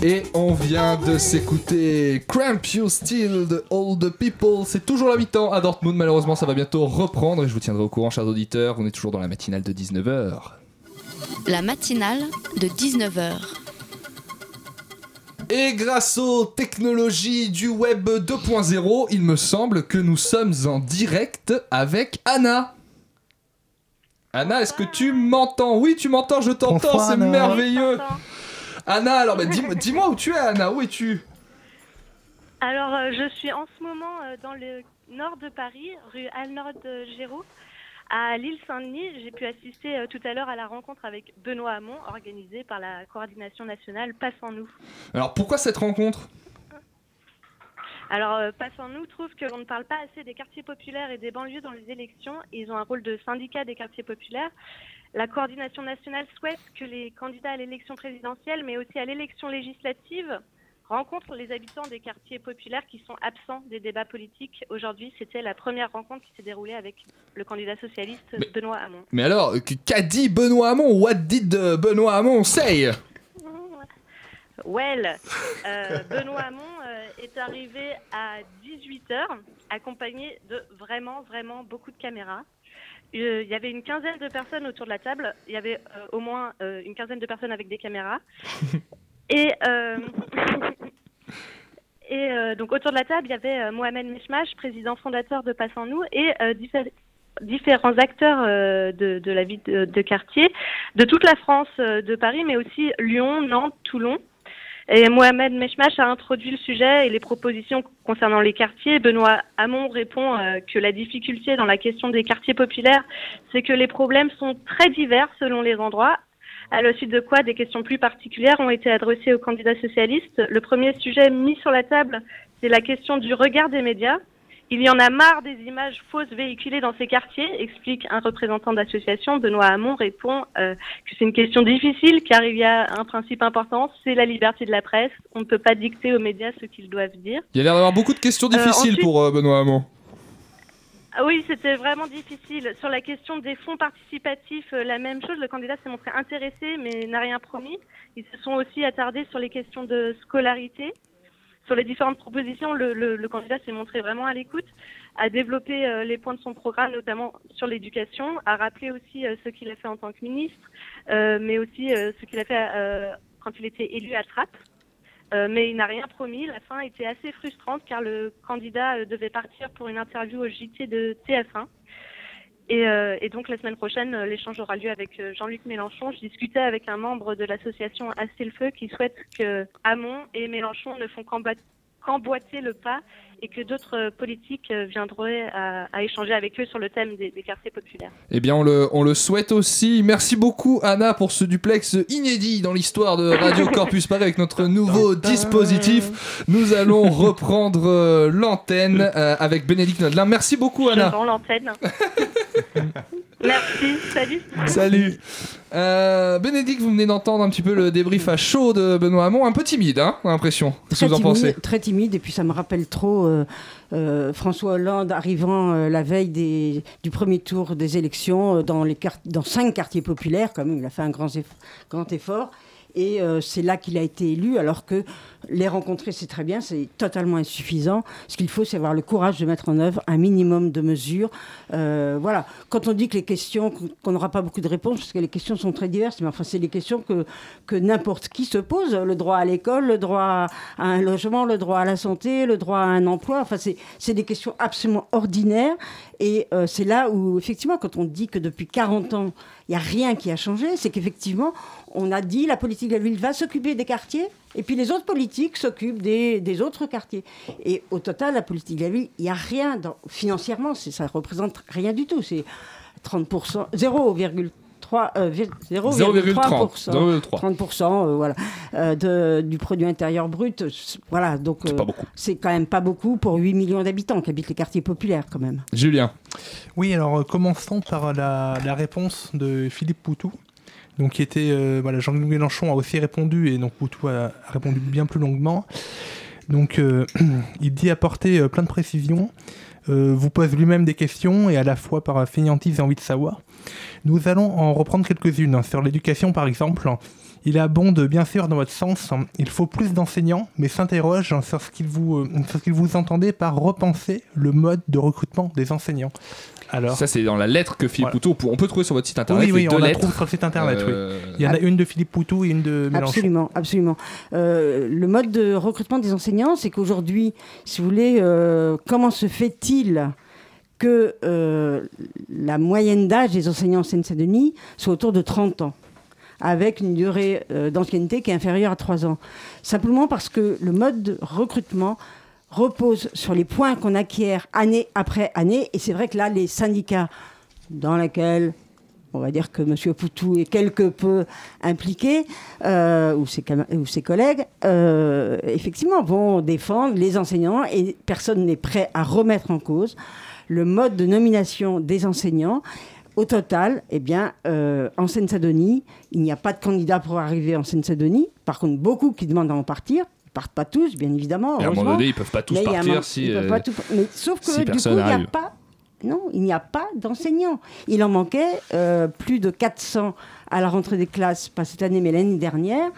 Et on vient de s'écouter Cramp You Still de All the People. C'est toujours la mi-temps à Dortmund. Malheureusement, ça va bientôt reprendre et je vous tiendrai au courant, chers auditeurs. On est toujours dans la matinale de 19h. La matinale de 19h. Et grâce aux technologies du web 2.0, il me semble que nous sommes en direct avec Anna. Anna, est-ce que tu m'entends? Oui, tu m'entends, je t'entends, c'est merveilleux. Anna, alors bah, dis- *laughs* dis-moi où tu es, Anna, où es-tu? Alors, euh, je suis en ce moment euh, dans le nord de Paris, rue Alnord de Géraud, à l'île Saint-Denis. J'ai pu assister euh, tout à l'heure à la rencontre avec Benoît Hamon, organisée par la coordination nationale Passe en nous. Alors pourquoi cette rencontre? Alors, euh, Passe en nous trouve que l'on ne parle pas assez des quartiers populaires et des banlieues dans les élections. Ils ont un rôle de syndicat des quartiers populaires. La coordination nationale souhaite que les candidats à l'élection présidentielle, mais aussi à l'élection législative, rencontrent les habitants des quartiers populaires qui sont absents des débats politiques. Aujourd'hui, c'était la première rencontre qui s'est déroulée avec le candidat socialiste Benoît Hamon. Mais alors, qu- qu'a dit Benoît Hamon? What did euh, Benoît Hamon say? *laughs* Well, euh, Benoît Hamon euh, est arrivé à 18h, accompagné de vraiment, vraiment beaucoup de caméras. Euh, Il y avait une quinzaine de personnes autour de la table. Il y avait euh, au moins euh, une quinzaine de personnes avec des caméras. *laughs* Et, et donc autour de la table, il y avait Mohamed Meshmash, président fondateur de Passe en nous, et diffé- différents acteurs euh, de, de la vie de, de quartier, de toute la France, euh, de Paris, mais aussi Lyon, Nantes, Toulon. Mohamed Meshmash a introduit le sujet et les propositions concernant les quartiers. Benoît Hamon répond euh, que la difficulté dans la question des quartiers populaires, c'est que les problèmes sont très divers selon les endroits. À la suite de quoi, des questions plus particulières ont été adressées aux candidats socialistes. Le premier sujet mis sur la table, c'est la question du regard des médias. Il y en a marre des images fausses véhiculées dans ces quartiers, explique un représentant d'association. Benoît Hamon répond euh, que c'est une question difficile car il y a un principe important, c'est la liberté de la presse. On ne peut pas dicter aux médias ce qu'ils doivent dire. Il y a l'air d'avoir beaucoup de questions Euh, difficiles ensuite- pour euh, Benoît Hamon. Ah oui, c'était vraiment difficile. Sur la question des fonds participatifs, la même chose. Le candidat s'est montré intéressé, mais n'a rien promis. Ils se sont aussi attardés sur les questions de scolarité. Sur les différentes propositions, le, candidat s'est montré vraiment à l'écoute, a développé euh, les points de son programme, notamment sur l'éducation, a rappelé aussi euh, ce qu'il a fait en tant que ministre, euh, mais aussi ce qu'il a fait quand il était élu à Trappes. Mais il n'a rien promis. La fin était assez frustrante car le candidat devait partir pour une interview au JT de TF1. Et, euh, et donc la semaine prochaine, euh, l'échange aura lieu avec euh, Jean-Luc Mélenchon. Je discutais avec un membre de l'association Assez le Feu qui souhaite que Hamon et Mélenchon ne font qu'emba- qu'emboîter le pas et que d'autres euh, politiques euh, viendraient à, à échanger avec eux sur le thème des, des quartiers populaires. Eh bien, on le, on le souhaite aussi. Merci beaucoup, Anna, pour ce duplex inédit dans l'histoire de Radio *laughs* Corpus Paris avec notre nouveau dispositif. Nous allons *laughs* reprendre euh, l'antenne euh, avec Bénédicte Nodelin. Merci beaucoup, Je Anna. rends l'antenne. *laughs* Merci, salut. Salut. Euh, Bénédicte, vous venez d'entendre un petit peu le débrief à chaud de Benoît Hamon. Un peu timide, hein, j'ai l'impression. Qu'est-ce que vous en timide, pensez? Très timide, et puis ça me rappelle trop euh, euh, François Hollande arrivant euh, la veille des- du premier tour des élections euh, dans, les dans cinq quartiers populaires, quand même, il a fait un grand, eff- grand effort. Et euh, c'est là qu'il a été élu, alors que les rencontrer, c'est très bien, c'est totalement insuffisant. Ce qu'il faut, c'est avoir le courage de mettre en œuvre un minimum de mesures. Euh, voilà. Quand on dit que les questions, qu'on n'aura pas beaucoup de réponses, parce que les questions sont très diverses, mais enfin, c'est des questions que, n'importe qui se pose. Le droit à l'école, le droit à un logement, le droit à la santé, le droit à un emploi. Enfin, c'est des questions absolument ordinaires. Et euh, c'est là où, effectivement, quand on dit que depuis 40 ans, n'y a rien qui a changé, c'est qu'effectivement, on a dit la politique de la ville va s'occuper des quartiers, et puis les autres politiques s'occupent des, des autres quartiers. Et au total, la politique de la ville, il n'y a rien, dans, financièrement, ça ne représente rien du tout. C'est 30%, 0,3%. Euh, 0,3%, 0,30, 30%, euh, voilà, euh, de- du produit intérieur brut. c'est- Voilà, donc euh, c'est quand même pas beaucoup pour 8 millions d'habitants qui habitent les quartiers populaires quand même. Julien. Oui, alors euh, commençons par la, la réponse de Philippe Poutou. Donc, qui était. euh, voilà, Jean-Luc Mélenchon a aussi répondu, et donc Poutou a, a répondu bien plus longuement. Donc, euh, *clears throat* il dit apporter euh, plein de précisions, euh, vous pose lui-même des questions, et à la fois par fainéantise et envie de savoir. Nous allons en reprendre quelques-unes. Sur l'éducation, par exemple, Il abonde bien sûr dans votre sens. Il faut plus d'enseignants, mais s'interroge sur ce qu'il vous, euh, sur ce qu'il vous entendez par repenser le mode de recrutement des enseignants. Alors, Ça, c'est dans la lettre que Philippe Voilà. Poutou, on peut trouver sur votre site internet. oui, oui, on la lettres. trouve sur le site internet. Euh, oui. Il y en a une de Philippe Poutou et une de Mélenchon. Absolument, absolument. Euh, le mode de recrutement des enseignants, c'est qu'aujourd'hui, si vous voulez, euh, comment se fait-il que euh, la moyenne d'âge des enseignants en Seine-Saint-Denis soit autour de 30 ans avec une durée euh, d'ancienneté qui est inférieure à 3 ans. Simplement parce que le mode de recrutement repose sur les points qu'on acquiert année après année. Et c'est vrai que là, les syndicats dans lesquels on va dire que M. Poutou est quelque peu impliqué, euh, ou, ses ou ses collègues, effectivement, vont défendre les enseignants et personne n'est prêt à remettre en cause le mode de nomination des enseignants. Au total, eh bien, euh, en Seine-Saint-Denis, il n'y a pas de candidat pour arriver en Seine-Saint-Denis. Par contre, beaucoup qui demandent à en partir. Ils partent pas tous, bien évidemment. Et à un moment donné, ils peuvent pas tous Mais partir si, euh, pas tout- mais sauf que si du coup, il n'y a pas non, il n'y a pas d'enseignants. Il en manquait euh, plus de 400 à la rentrée des classes, pas cette année, mais l'année dernière,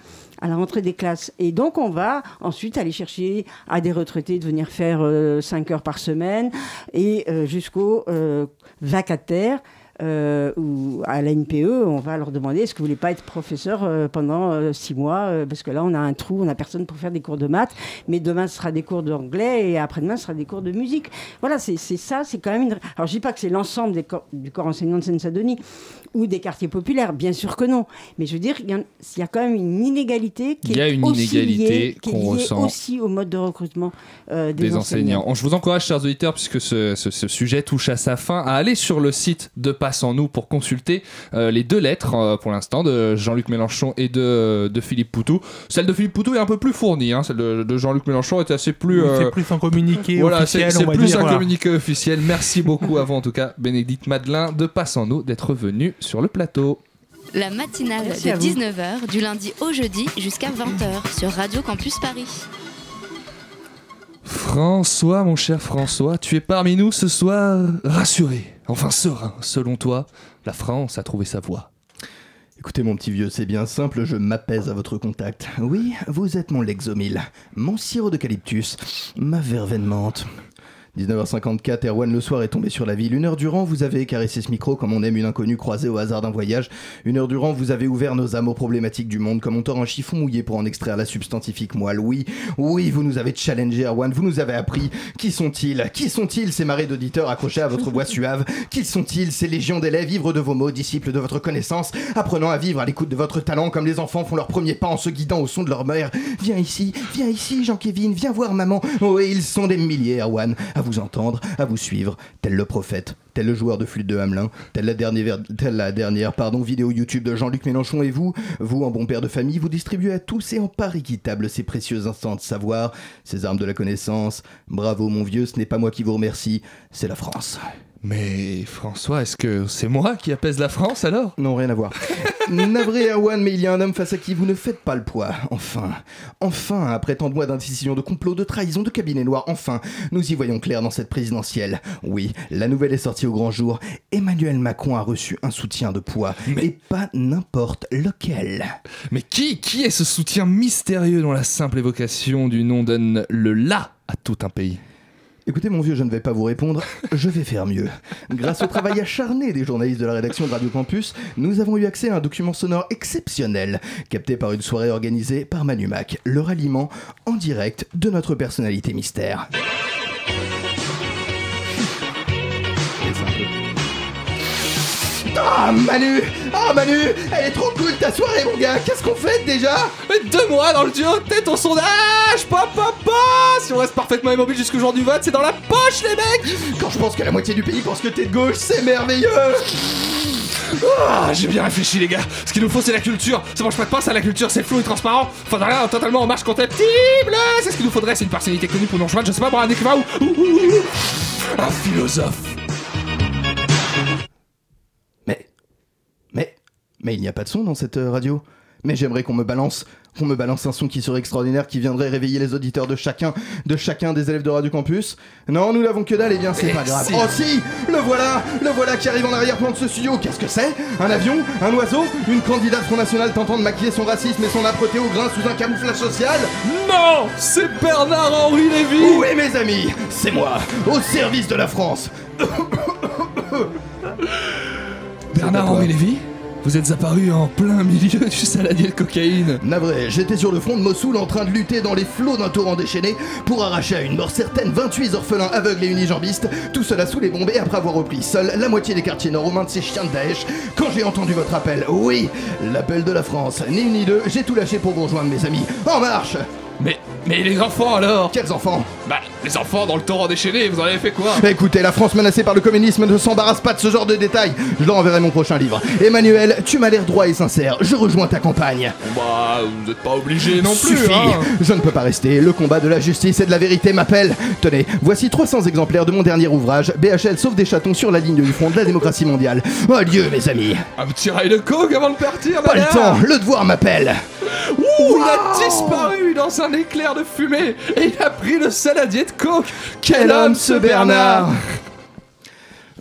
à la rentrée des classes. Et donc, on va ensuite aller chercher à des retraités de venir faire 5 heures par semaine et euh, jusqu'aux euh, vacataires. euh, ou à la NPE, on va leur demander est-ce que vous voulez pas être professeur euh, pendant 6 mois euh, Parce que là, on a un trou, on n'a personne pour faire des cours de maths. Mais demain, ce sera des cours d'anglais et après-demain, ce sera des cours de musique. Voilà, c'est ça, c'est quand même une. Alors, je dis pas que c'est l'ensemble du corps enseignant de Seine-Saint-Denis ou des quartiers populaires, bien sûr que non. Mais je veux dire, il y, a- il y a quand même une inégalité qui Il y a est une aussi inégalité liée, qui est qu'on liée ressent. aussi au mode de recrutement euh, des, des enseignants. Je vous encourage, chers auditeurs, puisque ce, ce- ce sujet touche à sa fin, à aller sur le site de Passe en nous pour consulter euh, les deux lettres, euh, pour l'instant, de Jean-Luc Mélenchon et de, de Philippe Poutou. Celle de Philippe Poutou est un peu plus fournie, hein. celle de, de Jean-Luc Mélenchon est assez plus... Euh, C'est plus un communiqué voilà, officiel, c'est plus dire. un voilà. communiqué officiel. Merci beaucoup *laughs* avant, en tout cas, Bénédicte Madelin de Passe en nous d'être venu sur le plateau. La matinale Merci de vous. 19h du lundi au jeudi jusqu'à 20h sur Radio Campus Paris. François, mon cher François, tu es parmi nous ce soir rassuré, enfin serein, selon toi. La France a trouvé sa voie. Écoutez mon petit vieux, c'est bien simple, je m'apaise à votre contact. Oui, vous êtes mon Lexomil, mon sirop d'eucalyptus, ma verveine menthe. 19h54, Erwan le soir est tombé sur la ville. Une heure durant, vous avez caressé ce micro comme on aime une inconnue croisée au hasard d'un voyage. Une heure durant, vous avez ouvert nos amours problématiques du monde comme on tord un chiffon mouillé pour en extraire la substantifique moelle. Oui, oui, vous nous avez challengé, Erwan, vous nous avez appris. Qui sont-ils? Qui sont-ils ces marées d'auditeurs accrochés à votre voix suave? Qui sont-ils ces légions d'élèves ivres de vos mots, disciples de votre connaissance, apprenant à vivre à l'écoute de votre talent comme les enfants font leur premier pas en se guidant au son de leur mère? Viens ici, viens ici, Jean-Kévin, viens voir maman. Oh, et ils sont des milliers, Erwan, à vous entendre, à vous suivre, tel le prophète, tel le joueur de flûte de Hamelin, tel la dernière, telle la dernière vidéo YouTube de Jean-Luc Mélenchon et vous, vous en bon père de famille, vous distribuez à tous et en part équitable ces précieux instants de savoir, ces armes de la connaissance. Bravo mon vieux, ce n'est pas moi qui vous remercie, c'est la France. Mais François, est-ce que c'est moi qui apaise la France alors? Non, rien à voir. *laughs* Navré Erwan, mais il y a un homme face à qui vous ne faites pas le poids. Enfin, enfin, après tant de mois d'indécision, de complot, de trahison, de cabinet noir, enfin, nous y voyons clair dans cette présidentielle. Oui, la nouvelle est sortie au grand jour. Emmanuel Macron a reçu un soutien de poids, et pas n'importe lequel. Mais qui, qui est ce soutien mystérieux dont la simple évocation du nom donne le là à tout un pays? Écoutez mon vieux, je ne vais pas vous répondre, je vais faire mieux. Grâce au travail acharné des journalistes de la rédaction de Radio Campus, nous avons eu accès à un document sonore exceptionnel, capté par une soirée organisée par Manu Mac, le ralliement en direct de notre personnalité mystère. Ah Manu Ah Manu Elle est trop cool ta soirée mon gars. Qu'est-ce qu'on fait déjà? Deux mois dans le duo tête au sondage Pop pop pop. Si on reste parfaitement immobile jusqu'au jour du vote, c'est dans la poche les mecs. Quand je pense que la moitié du pays pense que t'es de gauche, c'est merveilleux. Ah, J'ai bien réfléchi les gars. Ce qu'il nous faut c'est la culture. Ça mange pas de pain, c'est la culture, c'est flou et transparent. Faudra rien totalement en marche contemptible. C'est ce qu'il nous faudrait, c'est une personnalité connue pour nous rejoindre, je sais pas, moi un écrivain ou... ou- ou- ou- Un philosophe Mais. Il n'y a pas de son dans cette euh, radio. Mais j'aimerais qu'on me balance, qu'on me balance un son qui serait extraordinaire, qui viendrait réveiller les auditeurs de chacun, de chacun des élèves de Radio Campus. Non, nous l'avons que dalle, et bien c'est pas grave. Oh si, le voilà, le voilà qui arrive en arrière-plan de ce studio. Qu'est-ce que c'est? Un avion Un oiseau Une candidate Front National tentant de maquiller son racisme et son âpreté au grain sous un camouflage social? Non C'est Bernard-Henri Lévy Oui mes amis, c'est moi, au service de la France. *coughs* Bernard-Henri Lévy? Vous êtes apparu en plein milieu du saladier de cocaïne. Navré, j'étais sur le front de Mossoul en train de lutter dans les flots d'un torrent déchaîné pour arracher à une mort certaine 28 orphelins aveugles et unijambistes, tout cela sous les bombes et après avoir repris seul la moitié des quartiers nord aux mains de ces chiens de Daesh. Quand j'ai entendu votre appel, oui, l'appel de la France, ni une ni deux, j'ai tout lâché pour vous rejoindre mes amis. En marche Mais, mais les enfants alors Quels enfants Bah, les enfants dans le torrent déchaîné, vous en avez fait quoi Écoutez, la France menacée par le communisme ne s'embarrasse pas de ce genre de détails. Je leur enverrai mon prochain livre. Emmanuel, tu m'as l'air droit et sincère. Je rejoins ta campagne. Bah, vous n'êtes pas obligé non plus, Suffit. hein Je ne peux pas rester. Le combat de la justice et de la vérité m'appelle. Tenez, voici 300 exemplaires de mon dernier ouvrage. BHL sauve des chatons sur la ligne du front de la démocratie mondiale. Oh Dieu, mes amis. Un petit rail de coke avant de partir, Pas le temps. Le devoir m'appelle. Ouh, il a disparu dans un éclair de fumée et il a pris le saladier de coke. Quel homme ce Bernard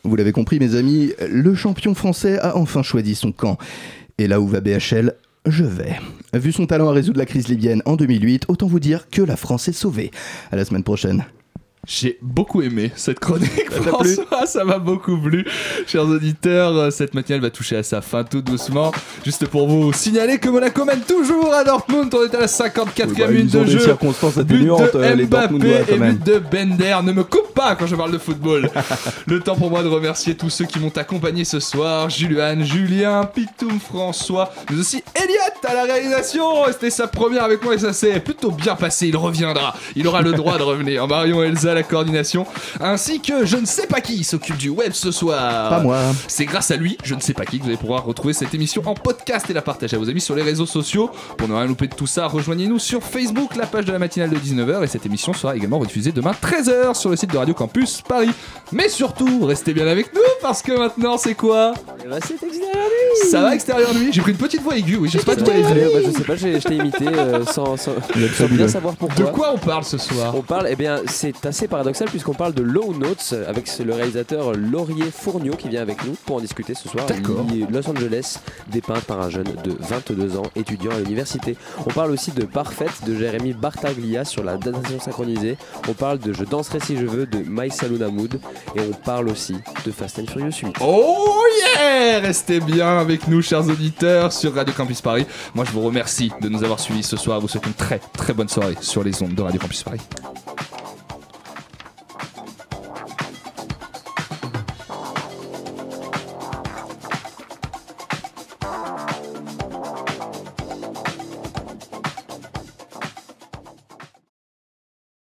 Vous l'avez compris, mes amis, le champion français a enfin choisi son camp. Et là où va BHL, je vais. Vu son talent à résoudre la crise libyenne en 2008, autant vous dire que la France est sauvée. À la semaine prochaine. J'ai beaucoup aimé cette chronique, *laughs* François, ça m'a beaucoup plu. Chers auditeurs, euh, cette matinale va toucher à sa fin tout doucement. Juste pour vous signaler que Monaco mène toujours à Dortmund, on est à la 54e Oui, bah, minute de des jeu. circonstances But atténuantes, de euh, les Mbappé et but de Bender. Ne me coupe pas quand je parle de football. *laughs* Le temps pour moi de remercier tous ceux qui m'ont accompagné ce soir. Julian, Julien, Pitoum, François, mais aussi Elliot à la réalisation. C'était sa première avec moi et ça s'est plutôt bien passé. Il reviendra. Il aura le droit de revenir. Marion Elsa à la coordination. Ainsi que je ne sais pas qui s'occupe du web ce soir. Pas moi. C'est grâce à lui, je ne sais pas qui, que vous allez pouvoir retrouver cette émission en podcast et la partager à vos amis sur les réseaux sociaux. Pour ne rien louper de tout ça, rejoignez-nous sur Facebook, la page de la matinale de 19h. Et cette émission sera également rediffusée demain 13h sur le site de Radio Campus Paris. Mais surtout, restez bien avec nous parce que maintenant, c'est quoi? C'est extérieur nuit Ça va extérieur nuit? J'ai pris une petite voix aiguë, oui, je sais pas toi. bah, je sais pas, je t'ai imité euh, sans, sans, sans bien savoir pourquoi. De quoi on parle ce soir? On parle, eh bien, c'est assez paradoxal puisqu'on parle de Low Notes avec le réalisateur Laurier Fourniot qui vient avec nous pour en discuter ce soir. D'accord. Los Angeles, dépeint par un jeune de 22 ans, étudiant à l'université. On parle aussi de Parfait de Jérémy Bartaglia sur la datation synchronisée. On parle de Je danserai si je veux de My Saloon Mood. Et on parle aussi de Fast and Furious 8. Oh yeah Restez bien avec nous, chers auditeurs, sur Radio Campus Paris. Moi, je vous remercie de nous avoir suivis ce soir. Je vous souhaite une très très bonne soirée sur les ondes de Radio Campus Paris.